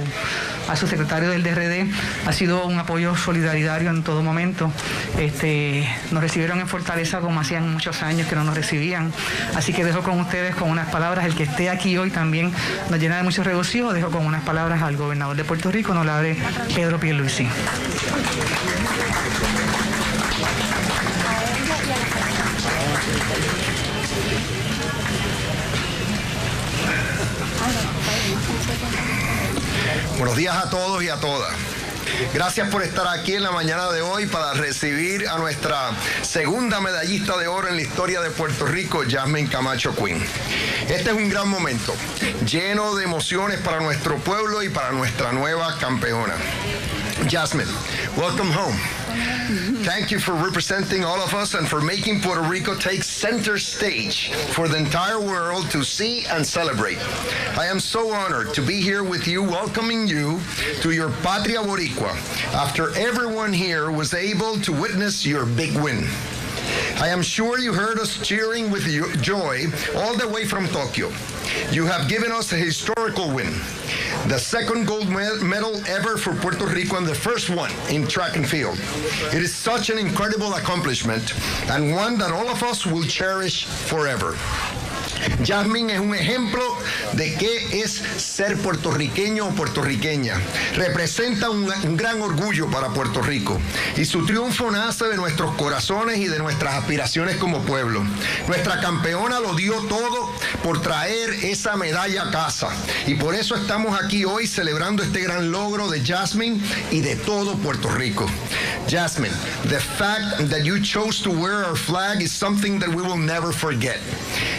a su secretario del DRD, ha sido un apoyo solidario en todo momento. Este, nos recibieron en Fortaleza como hacían muchos años que no nos recibían. Así que dejo con ustedes con unas palabras, el que esté aquí hoy también nos llena de mucho regocijo, dejo con unas palabras al gobernador de Puerto Rico, honorable Pedro Pierluisi. Buenos días a todos y a todas. Gracias por estar aquí en la mañana de hoy para recibir a nuestra segunda medallista de oro en la historia de Puerto Rico, Jasmine Camacho Quinn. Este es un gran momento, lleno de emociones para nuestro pueblo y para nuestra nueva campeona. Jasmine, welcome home. Thank you for representing all of us and for making Puerto Rico take center stage for the entire world to see and celebrate. I am so honored to be here with you, welcoming you to your Patria Boricua after everyone here was able to witness your big win. I am sure you heard us cheering with joy all the way from Tokyo. You have given us a historical win, the second gold medal ever for Puerto Rico and the first one in track and field. It is such an incredible accomplishment and one that all of us will cherish forever. Jasmine es un ejemplo de qué es ser puertorriqueño o puertorriqueña. Representa un, gran orgullo para Puerto Rico y su triunfo nace de nuestros corazones y de nuestras aspiraciones como pueblo. Nuestra campeona lo dio todo por traer esa medalla a casa y por eso estamos aquí hoy celebrando este gran logro de Jasmine y de todo Puerto Rico. Jasmine, the fact that you chose to wear our flag is something that we will never forget.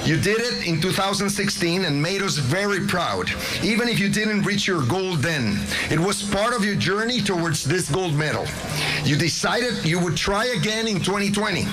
You did it in 2016 and made us very proud, even if you didn't reach your goal then. It was part of your journey towards this gold medal. You decided you would try again in 2020.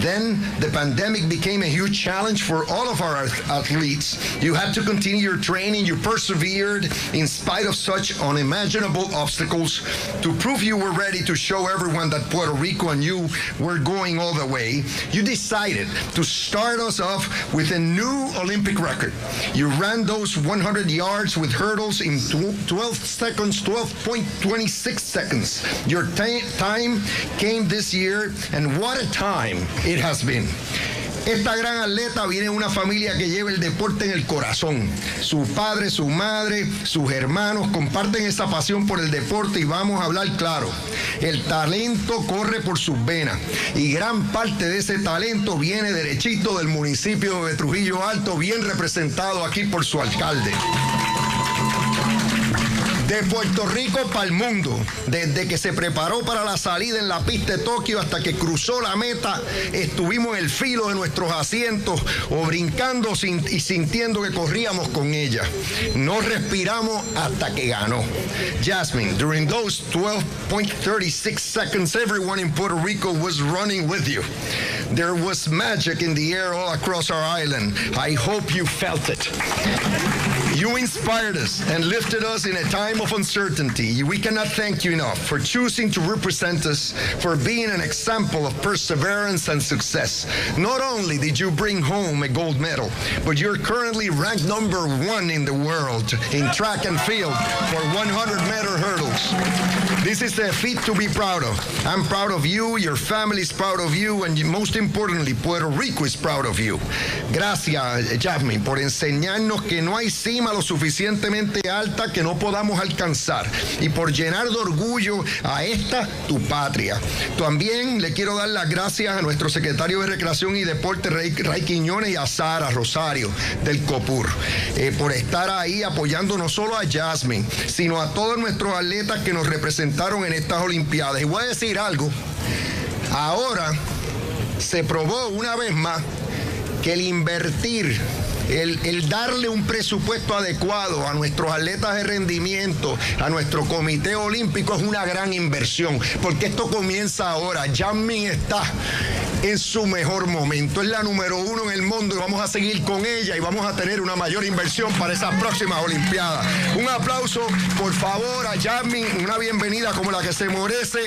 Then the pandemic became a huge challenge for all of our athletes. You had to continue your training, you persevered in spite of such unimaginable obstacles to prove you were ready to show everyone that Puerto Rico and you were going all the way. You decided to start us off with a new Olympic record. You ran those 100 yards with hurdles in 12 seconds, 12.26 seconds. Your time came this year, and what a time it has been. Esta gran atleta viene de una familia que lleva el deporte en el corazón. Su padre, su madre, sus hermanos comparten esa pasión por el deporte y vamos a hablar claro. El talento corre por sus venas y gran parte de ese talento viene derechito del municipio de Trujillo Alto, bien representado aquí por su alcalde. De Puerto Rico para el mundo, desde que se preparó para la salida en la pista de Tokio hasta que cruzó la meta, estuvimos en el filo de nuestros asientos o brincando y sintiendo que corríamos con ella. No respiramos hasta que ganó. Jasmine, during those 12.36 seconds, everyone in Puerto Rico was running with you. There was magic in the air all across our island. I hope you felt it. You inspired us and lifted us in a time of uncertainty. We cannot thank you enough for choosing to represent us, for being an example of perseverance and success. Not only did you bring home a gold medal, but you're currently ranked number one in the world in track and field for 100 meter hurdles. This is a feat to be proud of. I'm proud of you, your family is proud of you, and most importantly, Puerto Rico is proud of you. Gracias, Jasmine, por enseñarnos que no hay cima lo suficientemente alta que no podamos alcanzar y por llenar de orgullo a esta tu patria. También le quiero dar las gracias a nuestro secretario de Recreación y Deporte, Ray, Ray Quiñones, y a Sara Rosario del COPUR, eh, por estar ahí apoyando no solo a Jasmine, sino a todos nuestros atletas que nos representaron en estas Olimpiadas. Y voy a decir algo, ahora se probó una vez más que el invertir el, darle un presupuesto adecuado a nuestros atletas de rendimiento, a nuestro comité olímpico es una gran inversión, porque esto comienza ahora. Jasmine está en su mejor momento, es la número uno en el mundo y vamos a seguir con ella y vamos a tener una mayor inversión para esas próximas Olimpiadas. Un aplauso, por favor, a Jasmine, una bienvenida como la que se merece,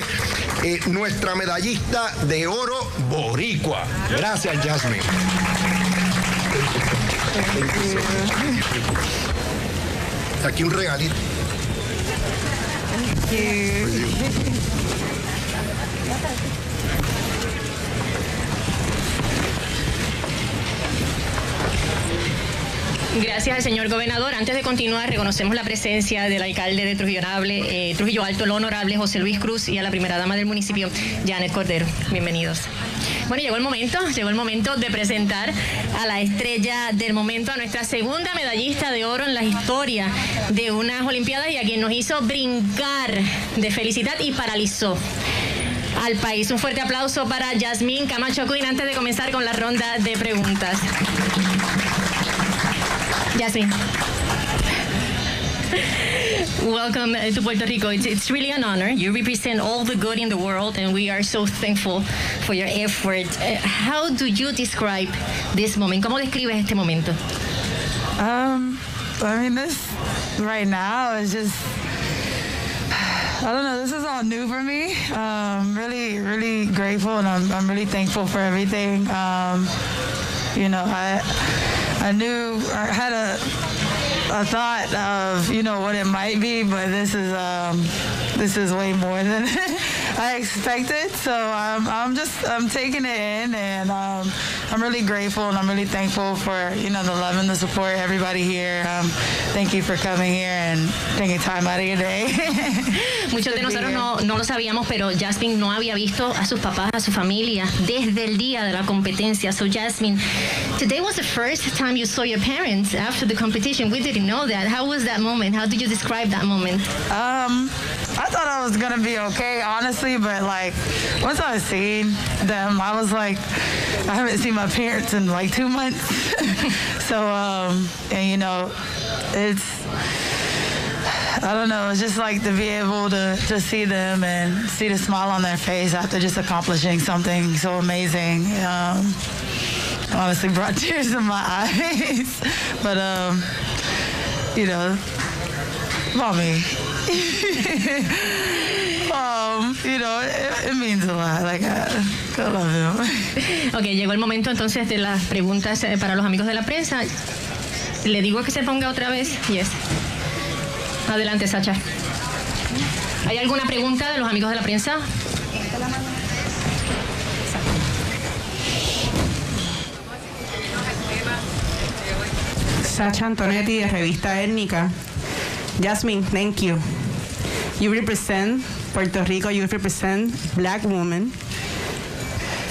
eh, nuestra medallista de oro boricua. Gracias, Jasmine. Aquí un regalito. Gracias al señor gobernador. Antes de continuar, reconocemos la presencia del alcalde de Trujillo, eh, Trujillo Alto, el honorable José Luis Cruz, y a la primera dama del municipio, Janet Cordero. Bienvenidos. Bueno, llegó el momento, llegó el momento de presentar a la estrella del momento, a nuestra segunda medallista de oro en la historia de unas Olimpiadas y a quien nos hizo brincar de felicidad y paralizó al país. Un fuerte aplauso para Yasmín Camacho antes de comenzar con la ronda de preguntas. Yasmín. Welcome to Puerto Rico. It's, it's really an honor. You represent all the good in the world, and we are so thankful for your effort. Uh, how do you describe this moment? ¿Cómo describes este momento? Um, I mean, this right now is just. I don't know. This is all new for me. Um, really, really grateful, and I'm, I'm really thankful for everything. Um, you know, I I knew I had a a thought of you know what it might be, but this is um, this is way more than I expected. So I'm I'm just I'm taking it in, and um, I'm really grateful, and I'm really thankful for you know the love and the support, everybody here. Um, thank you for coming here and taking time out of your day. Muchos de nosotros no, no lo sabíamos, pero Jasmine no había visto a sus papás, a su familia, desde el día de la competencia. So Jasmine, today was the first time you saw your parents after the competition. We know that. How was that moment? How did you describe that moment? Um, I thought I was gonna be okay, honestly, but like once I seen them, I was like, I haven't seen my parents in like two months. so, um, and you know, it's. I don't know. It's just like to be able to, to see them and see the smile on their face after just accomplishing something so amazing. Um, honestly brought tears in my eyes. but, um, you know, mommy. um, you know, it, it, means a lot. Like, I, I love him. Ok, llegó el momento entonces de las preguntas eh, para los amigos de la prensa. Le digo que se ponga otra vez. Yes. Adelante, Sacha. ¿Hay alguna pregunta de los amigos de la prensa? Sacha Antonetti de Revista Étnica. Jasmine, thank you. You represent Puerto Rico, you represent black women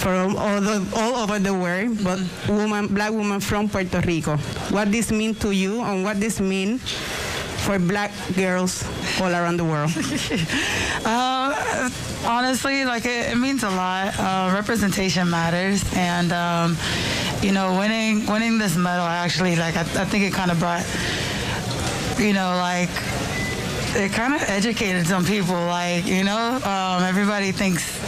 from all, the, all over the world, but woman, black women from Puerto Rico. What this mean to you and what this mean for black girls all around the world? uh, honestly, like it, it, means a lot. Uh, representation matters, and um, you know, winning winning this medal actually, like I, I think it kind of brought, you know, like it kind of educated some people. Like you know, um, everybody thinks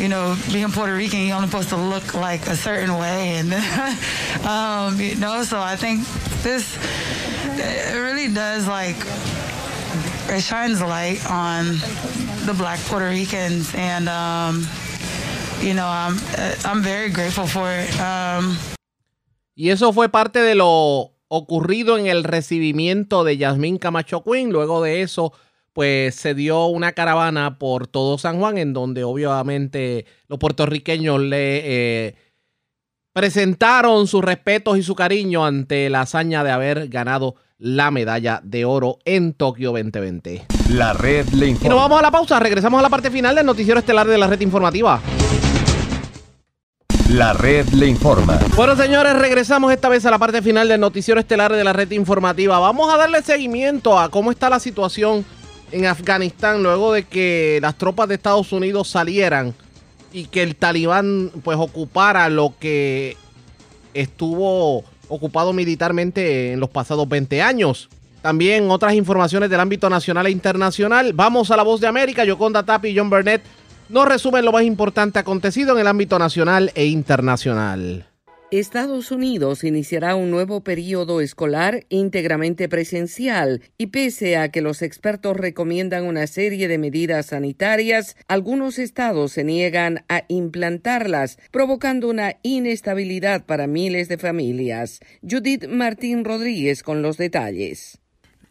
you know, being Puerto Rican, you're only supposed to look like a certain way, and um, you know, so I think this it really does like it shines light on the Black Puerto Ricans, and um, you know, I'm I'm very grateful for it. Um, y eso fue parte de lo ocurrido en el recibimiento de Yasmín Camacho Quinn. Luego de eso pues se dio una caravana por todo San Juan en donde obviamente los puertorriqueños le eh, presentaron sus respetos y su cariño ante la hazaña de haber ganado la medalla de oro en Tokio 2020. La red le informa. Y nos vamos a la pausa, regresamos a la parte final del noticiero estelar de la red informativa. La red le informa. Bueno, señores, regresamos esta vez a la parte final del noticiero estelar de la red informativa. Vamos a darle seguimiento a cómo está la situación en Afganistán luego de que las tropas de Estados Unidos salieran y que el talibán pues ocupara lo que estuvo ocupado militarmente en los pasados 20 años. También otras informaciones del ámbito nacional e internacional. Vamos a la voz de América. Yoconda Tapi y John Burnett nos resumen lo más importante acontecido en el ámbito nacional e internacional. Estados Unidos iniciará un nuevo periodo escolar íntegramente presencial y pese a que los expertos recomiendan una serie de medidas sanitarias, algunos estados se niegan a implantarlas, provocando una inestabilidad para miles de familias. Judith Martín Rodríguez con los detalles.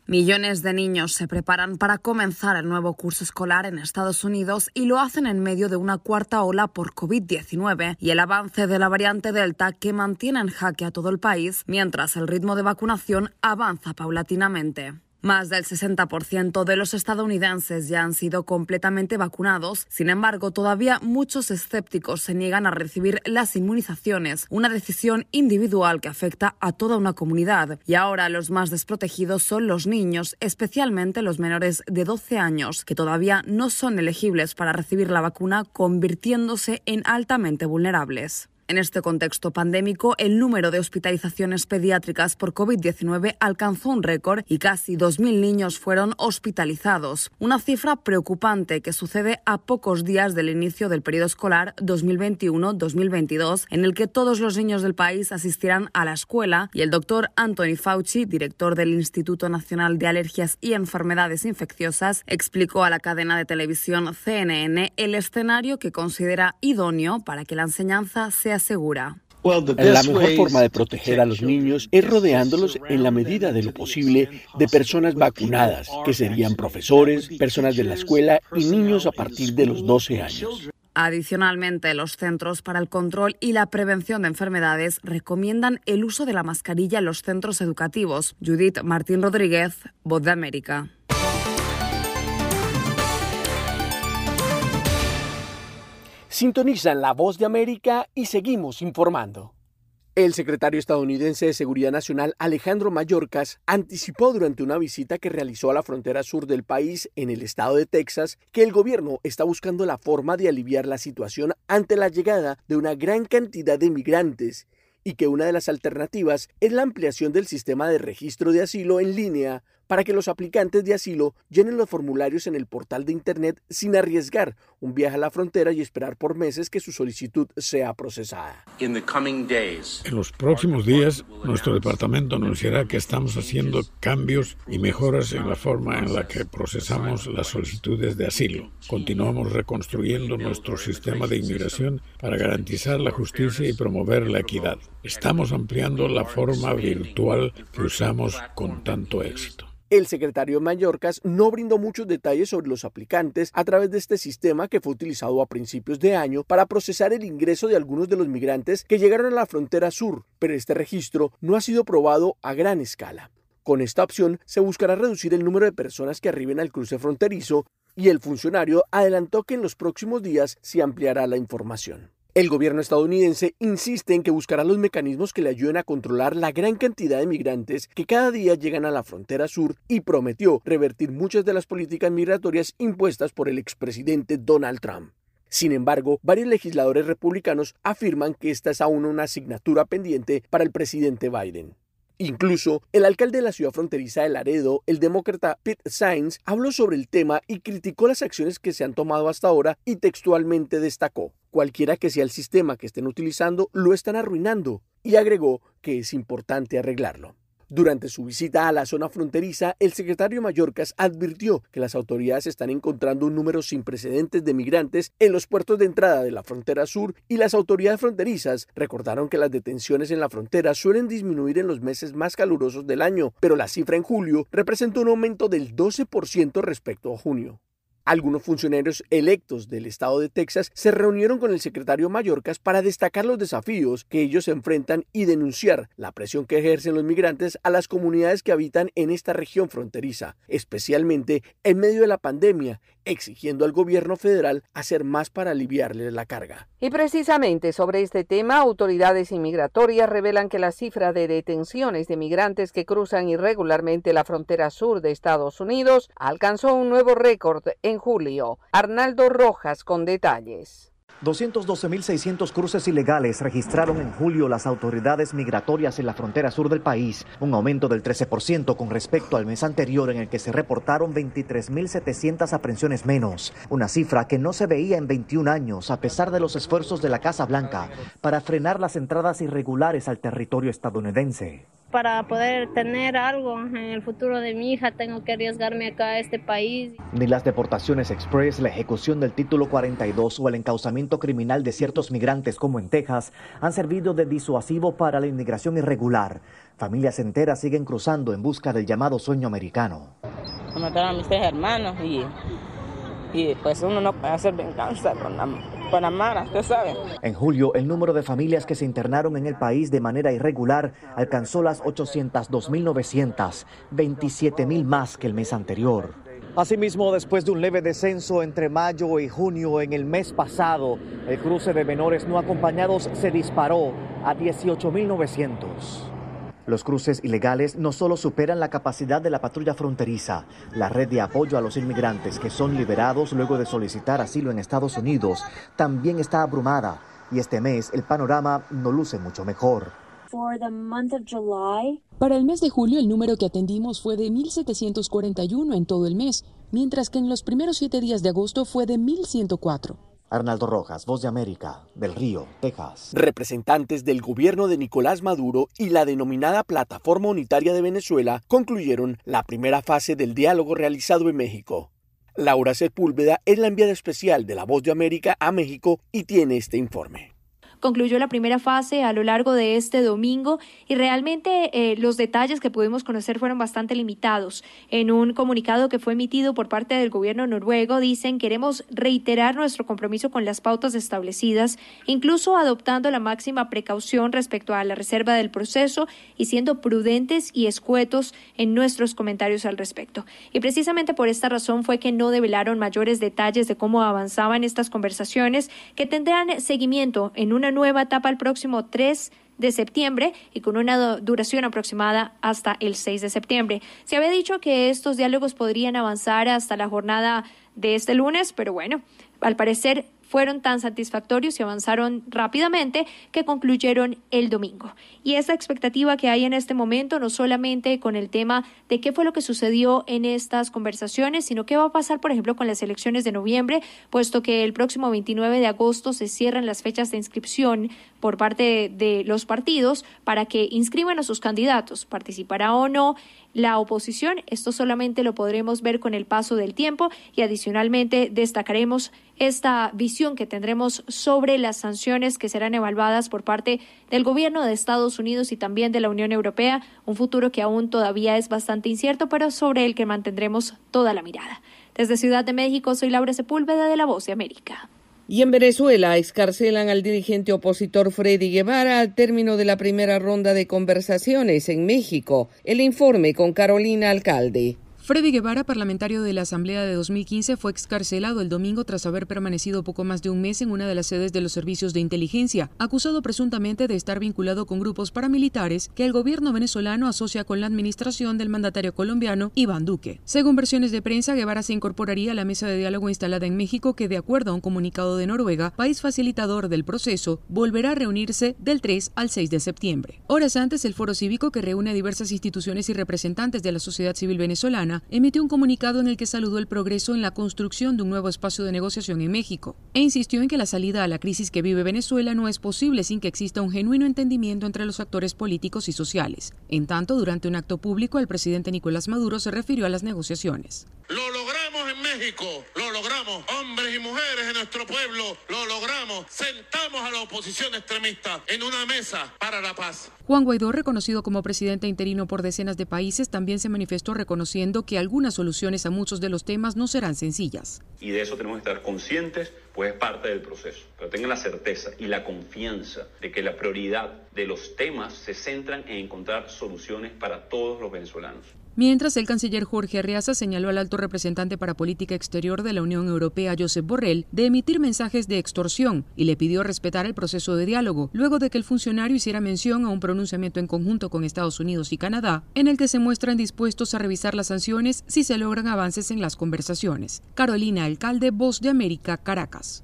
Millones de niños se preparan para comenzar el nuevo curso escolar en Estados Unidos y lo hacen en medio de una cuarta ola por COVID-19 y el avance de la variante Delta que mantiene en jaque a todo el país mientras el ritmo de vacunación avanza paulatinamente. Más del 60% de los estadounidenses ya han sido completamente vacunados. Sin embargo, todavía muchos escépticos se niegan a recibir las inmunizaciones, una decisión individual que afecta a toda una comunidad. Y ahora los más desprotegidos son los niños, especialmente los menores de 12 años, que todavía no son elegibles para recibir la vacuna, convirtiéndose en altamente vulnerables. En este contexto pandémico, el número de hospitalizaciones pediátricas por COVID-19 alcanzó un récord y casi 2.000 niños fueron hospitalizados, una cifra preocupante que sucede a pocos días del inicio del periodo escolar 2021-2022, en el que todos los niños del país asistirán a la escuela y el doctor Anthony Fauci, director del Instituto Nacional de Alergias y Enfermedades Infecciosas, explicó a la cadena de televisión CNN el escenario que considera idóneo para que la enseñanza sea segura. La mejor forma de proteger a los niños es rodeándolos en la medida de lo posible de personas vacunadas, que serían profesores, personas de la escuela y niños a partir de los 12 años. Adicionalmente, los Centros para el Control y la Prevención de Enfermedades recomiendan el uso de la mascarilla en los centros educativos. Judith Martín Rodríguez, Voz de América. Sintonizan la voz de América y seguimos informando. El secretario estadounidense de Seguridad Nacional Alejandro Mayorkas anticipó durante una visita que realizó a la frontera sur del país en el estado de Texas que el gobierno está buscando la forma de aliviar la situación ante la llegada de una gran cantidad de migrantes y que una de las alternativas es la ampliación del sistema de registro de asilo en línea para que los aplicantes de asilo llenen los formularios en el portal de Internet sin arriesgar un viaje a la frontera y esperar por meses que su solicitud sea procesada. En los próximos días, nuestro departamento anunciará que estamos haciendo cambios y mejoras en la forma en la que procesamos las solicitudes de asilo. Continuamos reconstruyendo nuestro sistema de inmigración para garantizar la justicia y promover la equidad. Estamos ampliando la forma virtual que usamos con tanto éxito. El secretario Mallorcas no brindó muchos detalles sobre los aplicantes a través de este sistema que fue utilizado a principios de año para procesar el ingreso de algunos de los migrantes que llegaron a la frontera sur, pero este registro no ha sido probado a gran escala. Con esta opción se buscará reducir el número de personas que arriben al cruce fronterizo y el funcionario adelantó que en los próximos días se ampliará la información. El gobierno estadounidense insiste en que buscará los mecanismos que le ayuden a controlar la gran cantidad de migrantes que cada día llegan a la frontera sur y prometió revertir muchas de las políticas migratorias impuestas por el expresidente Donald Trump. Sin embargo, varios legisladores republicanos afirman que esta es aún una asignatura pendiente para el presidente Biden. Incluso, el alcalde de la ciudad fronteriza de Laredo, el demócrata Pete Sainz, habló sobre el tema y criticó las acciones que se han tomado hasta ahora y textualmente destacó, cualquiera que sea el sistema que estén utilizando, lo están arruinando, y agregó que es importante arreglarlo. Durante su visita a la zona fronteriza, el secretario Mallorcas advirtió que las autoridades están encontrando un número sin precedentes de migrantes en los puertos de entrada de la frontera sur y las autoridades fronterizas recordaron que las detenciones en la frontera suelen disminuir en los meses más calurosos del año, pero la cifra en julio representó un aumento del 12% respecto a junio. Algunos funcionarios electos del estado de Texas se reunieron con el secretario Mallorcas para destacar los desafíos que ellos enfrentan y denunciar la presión que ejercen los migrantes a las comunidades que habitan en esta región fronteriza, especialmente en medio de la pandemia, exigiendo al gobierno federal hacer más para aliviarles la carga. Y precisamente sobre este tema, autoridades inmigratorias revelan que la cifra de detenciones de migrantes que cruzan irregularmente la frontera sur de Estados Unidos alcanzó un nuevo récord en julio. Arnaldo Rojas con detalles. 212.600 cruces ilegales registraron en julio las autoridades migratorias en la frontera sur del país, un aumento del 13% con respecto al mes anterior en el que se reportaron 23.700 aprehensiones menos, una cifra que no se veía en 21 años a pesar de los esfuerzos de la Casa Blanca para frenar las entradas irregulares al territorio estadounidense para poder tener algo en el futuro de mi hija, tengo que arriesgarme acá a este país. Ni las deportaciones express, la ejecución del título 42 o el encauzamiento criminal de ciertos migrantes como en Texas han servido de disuasivo para la inmigración irregular. Familias enteras siguen cruzando en busca del llamado sueño americano. Mataron a mis tres hermanos y, y pues uno no puede hacer venganza con la Panamá, usted sabe. En julio, el número de familias que se internaron en el país de manera irregular alcanzó las 802.900, 27.000 más que el mes anterior. Asimismo, después de un leve descenso entre mayo y junio en el mes pasado, el cruce de menores no acompañados se disparó a 18.900. Los cruces ilegales no solo superan la capacidad de la patrulla fronteriza, la red de apoyo a los inmigrantes que son liberados luego de solicitar asilo en Estados Unidos también está abrumada. y este mes el panorama no luce mucho mejor. Para el mes de julio, el número que atendimos fue de 1.741 en todo el mes, mientras que en los primeros siete días de agosto fue de 1.104. Arnaldo Rojas, Voz de América, del Río, Texas. Representantes del gobierno de Nicolás Maduro y la denominada Plataforma Unitaria de Venezuela concluyeron la primera fase del diálogo realizado en México. Laura Sepúlveda es la enviada especial de la Voz de América a México y tiene este informe concluyó la primera fase a lo largo de este domingo y realmente eh, los detalles que pudimos conocer fueron bastante limitados. En un comunicado que fue emitido por parte del gobierno noruego dicen queremos reiterar nuestro compromiso con las pautas establecidas, incluso adoptando la máxima precaución respecto a la reserva del proceso y siendo prudentes y escuetos en nuestros comentarios al respecto. Y precisamente por esta razón fue que no develaron mayores detalles de cómo avanzaban estas conversaciones que tendrán seguimiento en una nueva etapa el próximo 3 de septiembre y con una duración aproximada hasta el 6 de septiembre. Se había dicho que estos diálogos podrían avanzar hasta la jornada de este lunes, pero bueno, al parecer fueron tan satisfactorios y avanzaron rápidamente que concluyeron el domingo. Y esa expectativa que hay en este momento, no solamente con el tema de qué fue lo que sucedió en estas conversaciones, sino qué va a pasar, por ejemplo, con las elecciones de noviembre, puesto que el próximo 29 de agosto se cierran las fechas de inscripción por parte de los partidos para que inscriban a sus candidatos. ¿Participará o no la oposición? Esto solamente lo podremos ver con el paso del tiempo y adicionalmente destacaremos esta visión que tendremos sobre las sanciones que serán evaluadas por parte del gobierno de Estados Unidos y también de la Unión Europea, un futuro que aún todavía es bastante incierto, pero sobre el que mantendremos toda la mirada. Desde Ciudad de México, soy Laura Sepúlveda de La Voz de América. Y en Venezuela excarcelan al dirigente opositor Freddy Guevara al término de la primera ronda de conversaciones en México. El informe con Carolina Alcalde. Freddy Guevara, parlamentario de la Asamblea de 2015, fue excarcelado el domingo tras haber permanecido poco más de un mes en una de las sedes de los servicios de inteligencia, acusado presuntamente de estar vinculado con grupos paramilitares que el gobierno venezolano asocia con la administración del mandatario colombiano Iván Duque. Según versiones de prensa, Guevara se incorporaría a la mesa de diálogo instalada en México que, de acuerdo a un comunicado de Noruega, país facilitador del proceso, volverá a reunirse del 3 al 6 de septiembre. Horas antes, el foro cívico que reúne a diversas instituciones y representantes de la sociedad civil venezolana emitió un comunicado en el que saludó el progreso en la construcción de un nuevo espacio de negociación en México e insistió en que la salida a la crisis que vive Venezuela no es posible sin que exista un genuino entendimiento entre los actores políticos y sociales. En tanto, durante un acto público, el presidente Nicolás Maduro se refirió a las negociaciones. Lo logramos en México, lo logramos. Hombres y mujeres de nuestro pueblo, lo logramos. Sentamos a la oposición extremista en una mesa para la paz. Juan Guaidó, reconocido como presidente interino por decenas de países, también se manifestó reconociendo que algunas soluciones a muchos de los temas no serán sencillas. Y de eso tenemos que estar conscientes, pues es parte del proceso. Pero tengan la certeza y la confianza de que la prioridad de los temas se centran en encontrar soluciones para todos los venezolanos. Mientras el canciller Jorge Arreaza señaló al alto representante para política exterior de la Unión Europea, Josep Borrell, de emitir mensajes de extorsión y le pidió respetar el proceso de diálogo, luego de que el funcionario hiciera mención a un pronunciamiento en conjunto con Estados Unidos y Canadá, en el que se muestran dispuestos a revisar las sanciones si se logran avances en las conversaciones. Carolina Alcalde, Voz de América, Caracas.